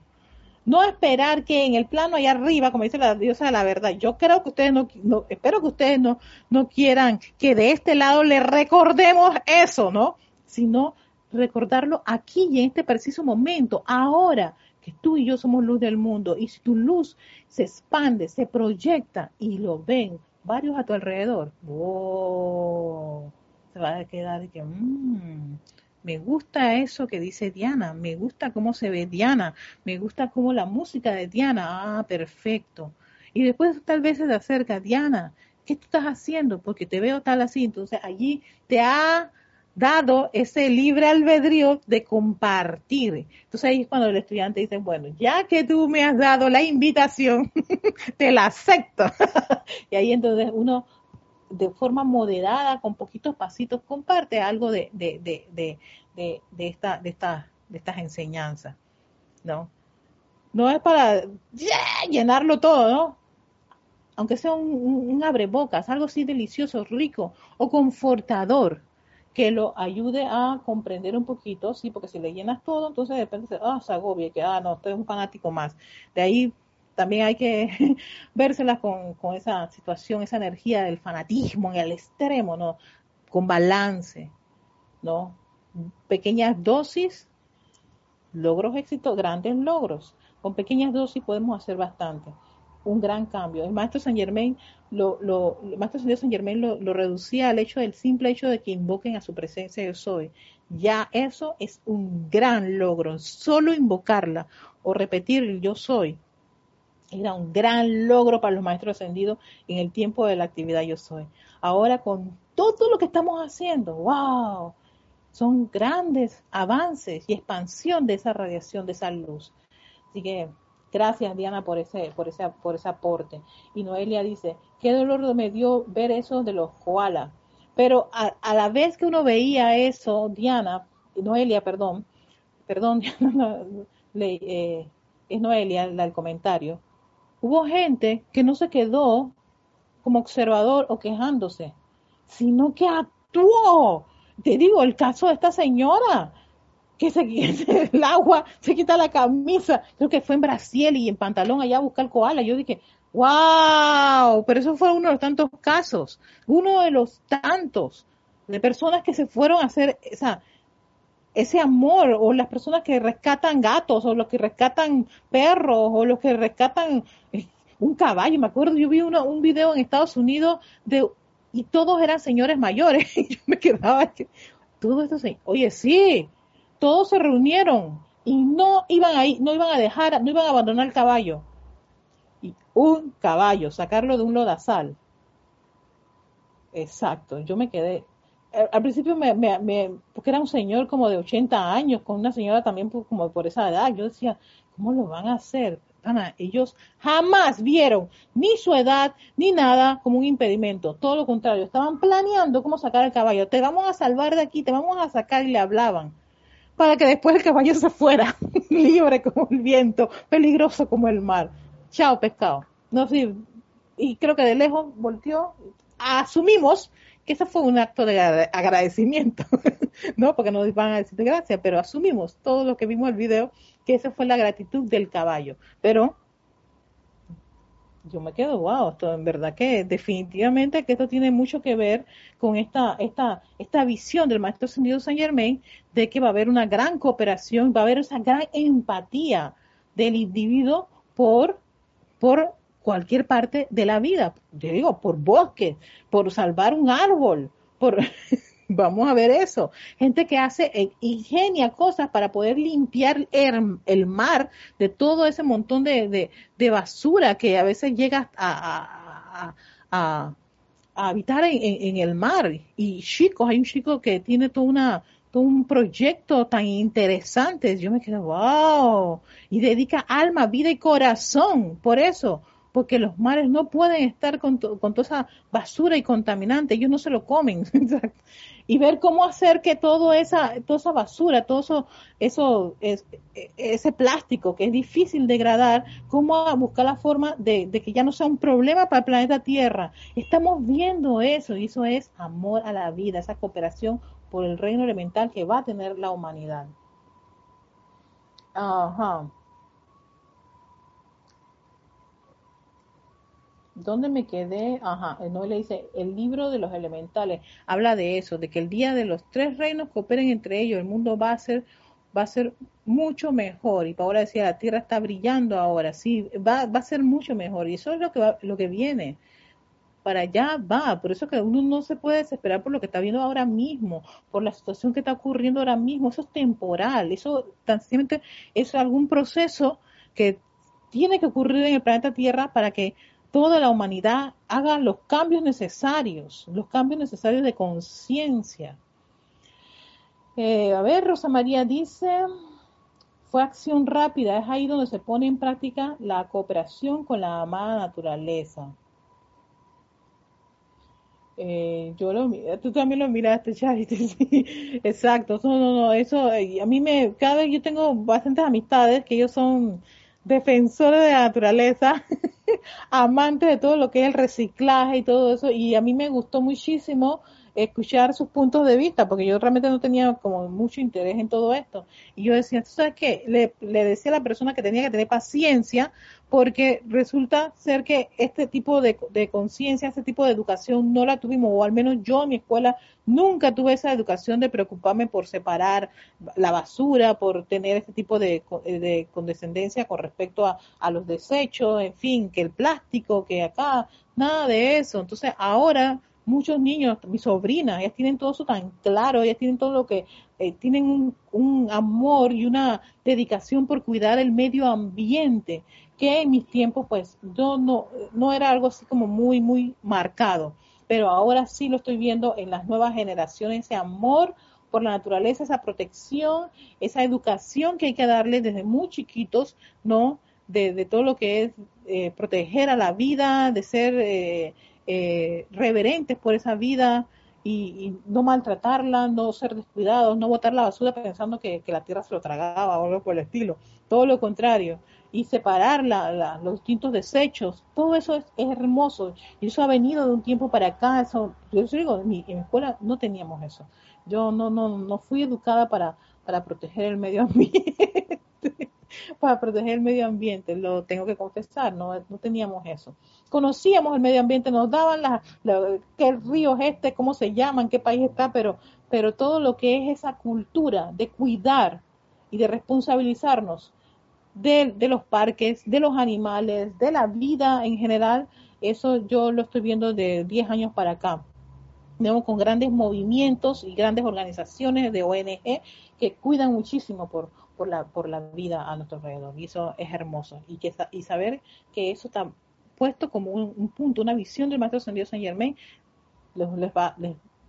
No esperar que en el plano allá arriba, como dice la diosa de la verdad, yo creo que ustedes no, espero que ustedes no, no quieran que de este lado le recordemos eso, ¿no? Sino recordarlo aquí y en este preciso momento, ahora que tú y yo somos luz del mundo y si tu luz se expande, se proyecta y lo ven varios a tu alrededor, wow, se va a quedar de que, mmm, me gusta eso que dice Diana, me gusta cómo se ve Diana, me gusta cómo la música de Diana, ah, perfecto. Y después tal vez se te acerca, Diana, ¿qué tú estás haciendo? Porque te veo tal así. Entonces allí te ha dado ese libre albedrío de compartir. Entonces ahí es cuando el estudiante dice, bueno, ya que tú me has dado la invitación, te la acepto. y ahí entonces uno de forma moderada, con poquitos pasitos, comparte algo de, de, de, de, de esta, de, de estas enseñanzas, ¿no? No es para llenarlo todo, ¿no? Aunque sea un, un, abrebocas, algo así delicioso, rico o confortador, que lo ayude a comprender un poquito, sí, porque si le llenas todo, entonces de repente ah, se agobia, que, ah, no, estoy un fanático más. De ahí también hay que vérselas con, con, esa situación, esa energía del fanatismo en el extremo, ¿no? Con balance, ¿no? Pequeñas dosis, logros éxitos, grandes logros. Con pequeñas dosis podemos hacer bastante. Un gran cambio. El maestro San Germain lo, lo, maestro San Germain lo, lo, reducía al hecho del simple hecho de que invoquen a su presencia yo soy. Ya eso es un gran logro. Solo invocarla o repetir el yo soy era un gran logro para los maestros ascendidos en el tiempo de la actividad Yo Soy. Ahora con todo lo que estamos haciendo, wow, son grandes avances y expansión de esa radiación, de esa luz. Así que gracias Diana por ese, por ese, por ese aporte. Y Noelia dice, qué dolor me dio ver eso de los koalas. Pero a, la vez que uno veía eso, Diana, Noelia, perdón, perdón, eh, es Noelia el comentario, hubo gente que no se quedó como observador o quejándose, sino que actuó. Te digo, el caso de esta señora, que se el agua, se quita la camisa, creo que fue en Brasil y en pantalón allá a buscar koala. Yo dije, wow, pero eso fue uno de los tantos casos, uno de los tantos de personas que se fueron a hacer esa, ese amor, o las personas que rescatan gatos, o los que rescatan perros, o los que rescatan eh, un caballo. Me acuerdo, yo vi uno, un video en Estados Unidos de, y todos eran señores mayores. y yo me quedaba, todo esto, oye, sí, todos se reunieron y no iban a no iban a dejar, no iban a abandonar el caballo. Y un caballo, sacarlo de un lodazal. Exacto, yo me quedé, al principio me, me, porque era un señor como de 80 años, con una señora también como por esa edad, yo decía, ¿cómo lo van a hacer? Ana, ellos jamás vieron ni su edad ni nada como un impedimento, todo lo contrario, estaban planeando cómo sacar el caballo, te vamos a salvar de aquí, te vamos a sacar y le hablaban, para que después el caballo se fuera, libre como el viento, peligroso como el mar. Chao, pescado. No, sí, y creo que de lejos volteó, asumimos que ese fue un acto de agradecimiento, ¿no? Porque nos van a decir gracias, pero asumimos todo lo que vimos el video, que esa fue la gratitud del caballo. Pero yo me quedo, wow, esto en verdad que definitivamente que esto tiene mucho que ver con esta, esta, esta visión del maestro ascendido San Germain de que va a haber una gran cooperación, va a haber esa gran empatía del individuo por, por cualquier parte de la vida. Yo digo, por bosques, por salvar un árbol, por... Vamos a ver eso. Gente que hace e ingenia cosas para poder limpiar el, mar de todo ese montón de, basura que a veces llega a, habitar en, el mar. Y chicos, hay un chico que tiene toda una, todo un proyecto tan interesante. Yo me quedo, wow. Y dedica alma, vida y corazón por eso porque los mares no pueden estar con, con, toda esa basura y contaminante, ellos no se lo comen. y ver cómo hacer que todo esa, toda esa basura, todo eso, eso es, ese plástico que es difícil degradar, cómo buscar la forma de, que ya no sea un problema para el planeta Tierra. Estamos viendo eso y eso es amor a la vida, esa cooperación por el reino elemental que va a tener la humanidad. Ajá. ¿Dónde me quedé? Ajá, no le dice, el libro de los elementales habla de eso, de que el día de los tres reinos cooperen entre ellos, el mundo va a ser va a ser mucho mejor. Y Paola decía, la tierra está brillando ahora, sí, va, va a ser mucho mejor. Y eso es lo que, va, lo que viene. Para allá va, por eso que uno no se puede desesperar por lo que está viendo ahora mismo, por la situación que está ocurriendo ahora mismo, eso es temporal, eso tan simplemente es algún proceso que tiene que ocurrir en el planeta Tierra para que toda la humanidad haga los cambios necesarios, los cambios necesarios de conciencia. Eh, a ver, Rosa María dice, fue acción rápida, es ahí donde se pone en práctica la cooperación con la amada naturaleza. Eh, yo lo tú también lo miraste, Charity, sí, exacto, no, no, no, eso, eh, a mí me, cada vez yo tengo bastantes amistades que ellos son defensores de la naturaleza, amantes de todo lo que es el reciclaje y todo eso, y a mí me gustó muchísimo escuchar sus puntos de vista, porque yo realmente no tenía como mucho interés en todo esto. Y yo decía, ¿sabes qué? Le, le decía a la persona que tenía que tener paciencia, porque resulta ser que este tipo de, de conciencia, este tipo de educación no la tuvimos, o al menos yo en mi escuela nunca tuve esa educación de preocuparme por separar la basura, por tener este tipo de, de condescendencia con respecto a, a los desechos, en fin, que el plástico, que acá, nada de eso. Entonces ahora muchos niños, mis sobrinas, ellas tienen todo eso tan claro, ellas tienen todo lo que, eh, tienen un, amor y una dedicación por cuidar el medio ambiente, que en mis tiempos pues yo no, no era algo así como muy, muy marcado, pero ahora sí lo estoy viendo en las nuevas generaciones, ese amor por la naturaleza, esa protección, esa educación que hay que darle desde muy chiquitos, ¿no? De, todo lo que es eh, proteger a la vida, de ser... Eh, eh, reverentes por esa vida y, no maltratarla, no ser descuidados, no botar la basura pensando que, la tierra se lo tragaba o algo por el estilo. Todo lo contrario. Y separar los distintos desechos. Todo eso es, hermoso. Y eso ha venido de un tiempo para acá. Eso, yo digo, en mi, en mi escuela no teníamos eso. Yo no, no, no fui educada para, para proteger el medio ambiente. para proteger el medio ambiente, lo tengo que confesar, no, no teníamos eso. Conocíamos el medio ambiente, nos daban la, qué río es este, cómo se llama, en qué país está, pero, pero todo lo que es esa cultura de cuidar y de responsabilizarnos de, de los parques, de los animales, de la vida en general, eso yo lo estoy viendo de 10 años para acá. Vemos con grandes movimientos y grandes organizaciones de ONG que cuidan muchísimo por, por la, por la vida a nuestro alrededor. Y eso es hermoso. Y, que, y saber que eso está puesto como un, punto, una visión del Maestro Ascendido San Germain, les, va,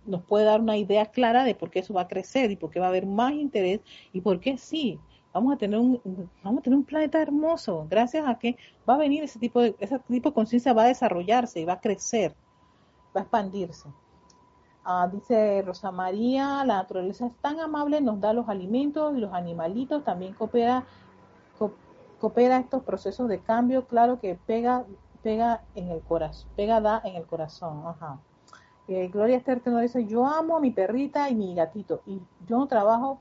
nos puede dar una idea clara de por qué eso va a crecer y por qué va a haber más interés y por qué sí. Vamos a tener un, vamos a tener un planeta hermoso, gracias a que va a venir ese tipo de, ese tipo de conciencia va a desarrollarse y va a crecer, va a expandirse. Ah, dice Rosa María, la naturaleza es tan amable, nos da los alimentos y los animalitos, también coopera, coopera estos procesos de cambio, claro que pega, pega en el corazón, pega da en el corazón, ajá. Eh, Gloria Esther dice, yo amo a mi perrita y mi gatito, y yo no trabajo,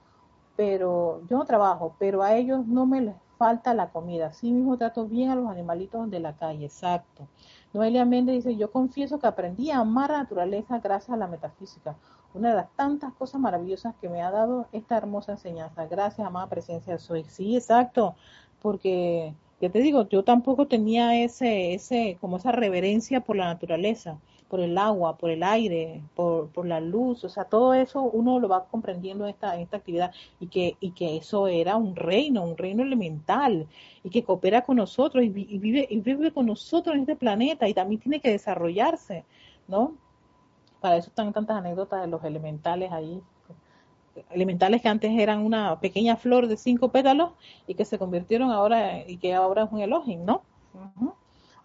pero, yo no trabajo, pero a ellos no me les falta la comida, así mismo trato bien a los animalitos de la calle, exacto. Noelia Méndez dice, yo confieso que aprendí a amar la naturaleza gracias a la metafísica, una de las tantas cosas maravillosas que me ha dado esta hermosa enseñanza. Gracias, amada presencia soy. Sí, exacto, porque ya te digo, yo tampoco tenía ese, ese, como esa reverencia por la naturaleza por el agua, por el aire, por, por la luz, o sea, todo eso uno lo va comprendiendo en esta, esta actividad y que, y que eso era un reino, un reino elemental y que coopera con nosotros y, vive, y vive con nosotros en este planeta y también tiene que desarrollarse, ¿no? Para eso están tantas anécdotas de los elementales ahí, elementales que antes eran una pequeña flor de cinco pétalos y que se convirtieron ahora y que ahora es un Elohim, ¿no?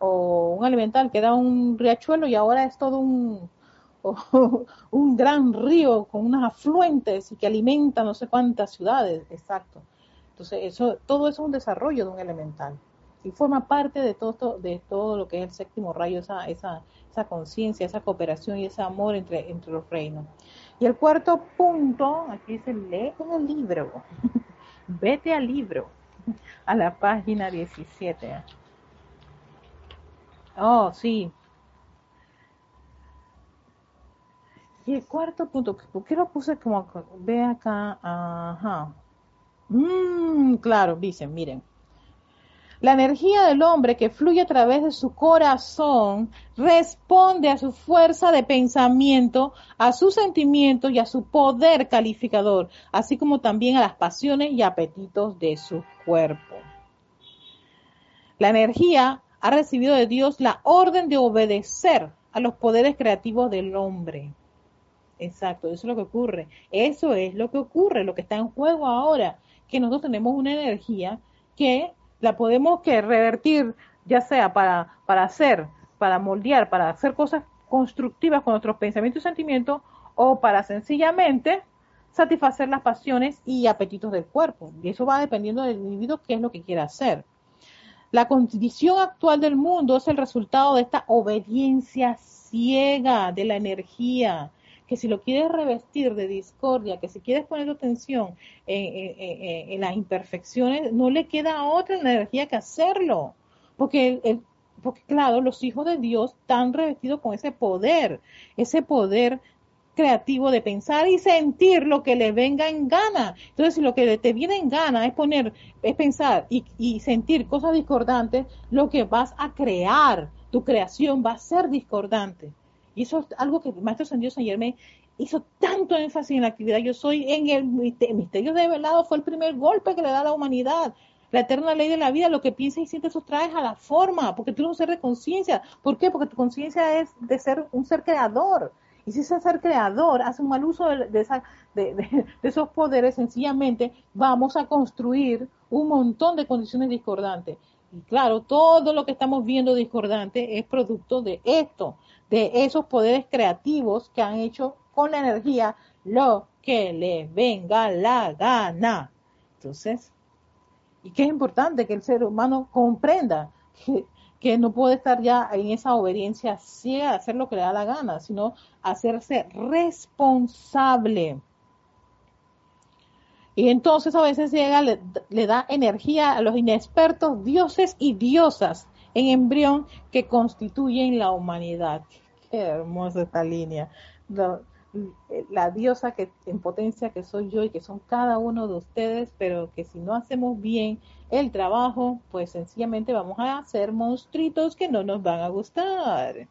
o un elemental que era un riachuelo y ahora es todo un, un gran río con unas afluentes y que alimenta no sé cuántas ciudades, exacto. Entonces, eso, todo eso es un desarrollo de un elemental. Y forma parte de todo, de todo lo que es el séptimo rayo, esa, esa, esa conciencia, esa cooperación y ese amor entre, entre los reinos. Y el cuarto punto, aquí dice, lee el libro, vete al libro, a la página 17. Oh, sí. Y el cuarto punto, ¿por qué lo puse como, ve acá? Ajá. Mmm, claro, dicen, miren. La energía del hombre que fluye a través de su corazón responde a su fuerza de pensamiento, a sus sentimientos y a su poder calificador, así como también a las pasiones y apetitos de su cuerpo. La energía ha recibido de Dios la orden de obedecer a los poderes creativos del hombre. Exacto, eso es lo que ocurre. Eso es lo que ocurre, lo que está en juego ahora, que nosotros tenemos una energía que la podemos que revertir, ya sea para, para hacer, para moldear, para hacer cosas constructivas con nuestros pensamientos y sentimientos, o para sencillamente satisfacer las pasiones y apetitos del cuerpo. Y eso va dependiendo del individuo qué es lo que quiera hacer. La condición actual del mundo es el resultado de esta obediencia ciega de la energía, que si lo quieres revestir de discordia, que si quieres poner tu atención en, las imperfecciones, no le queda otra energía que hacerlo. Porque, claro, los hijos de Dios están revestidos con ese poder, ese poder creativo de pensar y sentir lo que le venga en gana. Entonces, si lo que te viene en gana es poner, es pensar y sentir cosas discordantes, lo que vas a crear, tu creación va a ser discordante. Y eso es algo que el Maestro San Dios ayer me hizo tanto énfasis en la actividad. Yo soy en el misterio de velado, fue el primer golpe que le da a la humanidad. La eterna ley de la vida, lo que piensas y sientes, traes a la forma, porque tú eres un ser de conciencia. ¿Por qué? Porque tu conciencia es de ser un ser creador. Y si ese ser creador hace un mal uso de, esa, de, esos poderes, sencillamente vamos a construir un montón de condiciones discordantes. Y claro, todo lo que estamos viendo discordante es producto de esto de esos poderes creativos que han hecho con la energía lo que les venga la gana. Entonces, y que es importante que el ser humano comprenda que, que no puede estar ya en esa obediencia ciega hacer lo que le da la gana, sino hacerse responsable. Y entonces a veces llega, le, le, da energía a los inexpertos dioses y diosas en embrión que constituyen la humanidad. Qué hermosa esta línea. La, diosa que en potencia que soy yo y que son cada uno de ustedes, pero que si no hacemos bien el trabajo, pues sencillamente vamos a hacer monstruitos que no nos van a gustar.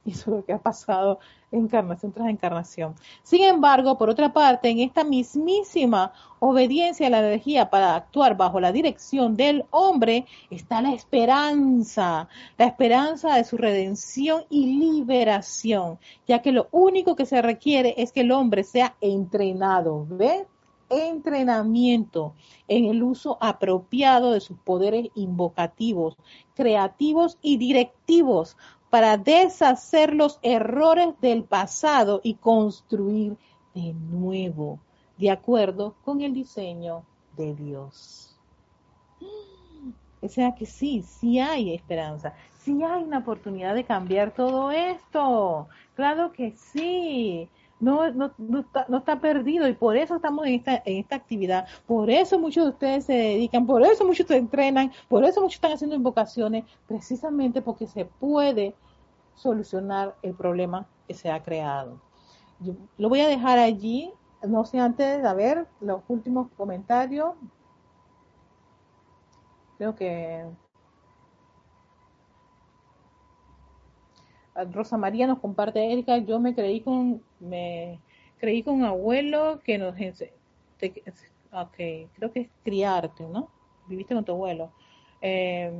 Y eso es lo que ha pasado encarnación tras encarnación. Sin embargo, por otra parte, en esta mismísima obediencia a la energía para actuar bajo la dirección del hombre está la esperanza, la esperanza de su redención y liberación, ya que lo único que se requiere es que el hombre sea entrenado, ¿ve? entrenamiento en el uso apropiado de sus poderes invocativos, creativos y directivos para deshacer los errores del pasado y construir de nuevo, de acuerdo con el diseño de Dios. O sea que sí, sí hay esperanza, sí hay una oportunidad de cambiar todo esto. Claro que sí. No, no, está, no, está, perdido y por eso estamos en esta, en esta actividad, por eso muchos de ustedes se dedican, por eso muchos se entrenan, por eso muchos están haciendo invocaciones, precisamente porque se puede solucionar el problema que se ha creado. Yo lo voy a dejar allí, no sé antes de ver los últimos comentarios. Creo que Rosa María nos comparte, Erika, yo me creí con, me creí con un abuelo que nos creo que es criarte, ¿no? Viviste con tu abuelo. Eh,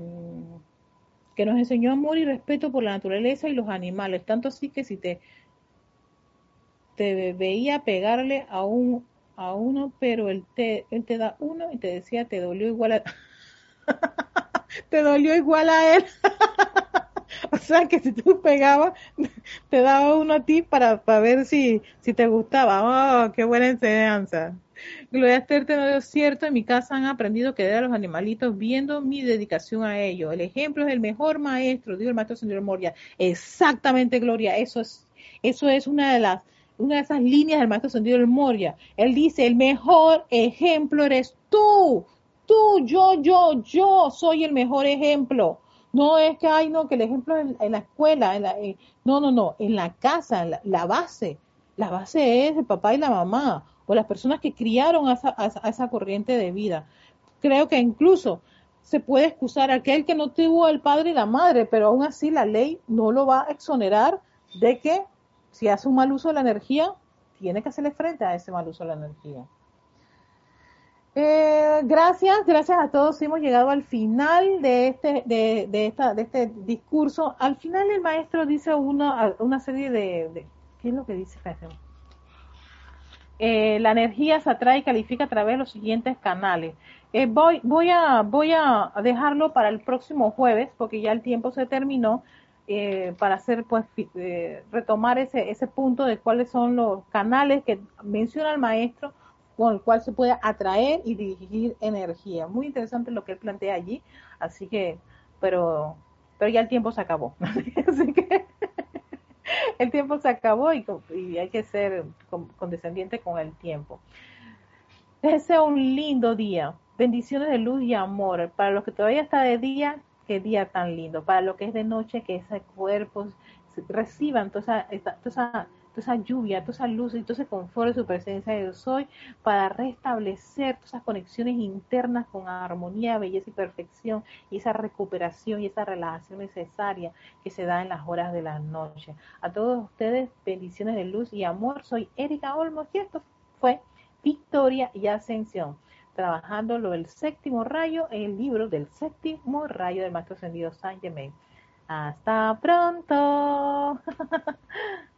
que nos enseñó amor y respeto por la naturaleza y los animales, tanto así que si te, te veía pegarle a un a uno, pero él te, él te da uno y te decía te dolió igual a te dolió igual a él. o sea que si tú pegabas, te daba uno a ti para, para ver si, si te gustaba. Oh, qué buena enseñanza. Gloria Esther, no es cierto, en mi casa han aprendido que a los animalitos viendo mi dedicación a ellos. El ejemplo es el mejor maestro, dijo el maestro señor Moria. Exactamente, Gloria, eso es, eso es una de las, una de esas líneas del maestro señor Moria. Él dice, el mejor ejemplo eres tú, tú, yo, yo, yo soy el mejor ejemplo. No es que, hay no, que el ejemplo en, la escuela, en la, no, no, no, en la casa, la, base. La base es el papá y la mamá, o las personas que criaron a esa, a esa corriente de vida. Creo que incluso se puede excusar aquel que no tuvo el padre y la madre, pero aún así la ley no lo va a exonerar de que si hace un mal uso de la energía, tiene que hacerle frente a ese mal uso de la energía. Eh, gracias, gracias a todos. Hemos llegado al final de este, de, de, esta, de este discurso. Al final el maestro dice una, una serie de, ¿Qué es lo que dice? Eh, la energía se atrae y califica a través de los siguientes canales. Eh, voy, voy, a, voy a dejarlo para el próximo jueves porque ya el tiempo se terminó eh, para hacer pues retomar ese, ese punto de cuáles son los canales que menciona el maestro con el cual se puede atraer y dirigir energía. Muy interesante lo que él plantea allí, así que, pero, pero ya el tiempo se acabó. así que el tiempo se acabó y, hay que ser condescendiente con el tiempo. Deseo un lindo día. Bendiciones de luz y amor. Para los que todavía está de día, qué día tan lindo. Para lo que es de noche, que ese cuerpo reciban toda toda esa toda esa lluvia, toda esa luz y todo ese confort de su presencia de soy para restablecer todas esas conexiones internas con armonía, belleza y perfección y esa recuperación y esa relajación necesaria que se da en las horas de la noche. A todos ustedes, bendiciones de luz y amor. Soy Erika Olmos y esto fue Victoria y Ascensión trabajando lo del séptimo rayo en el libro del séptimo rayo del Maestro Ascendido Saint Germain. Hasta pronto.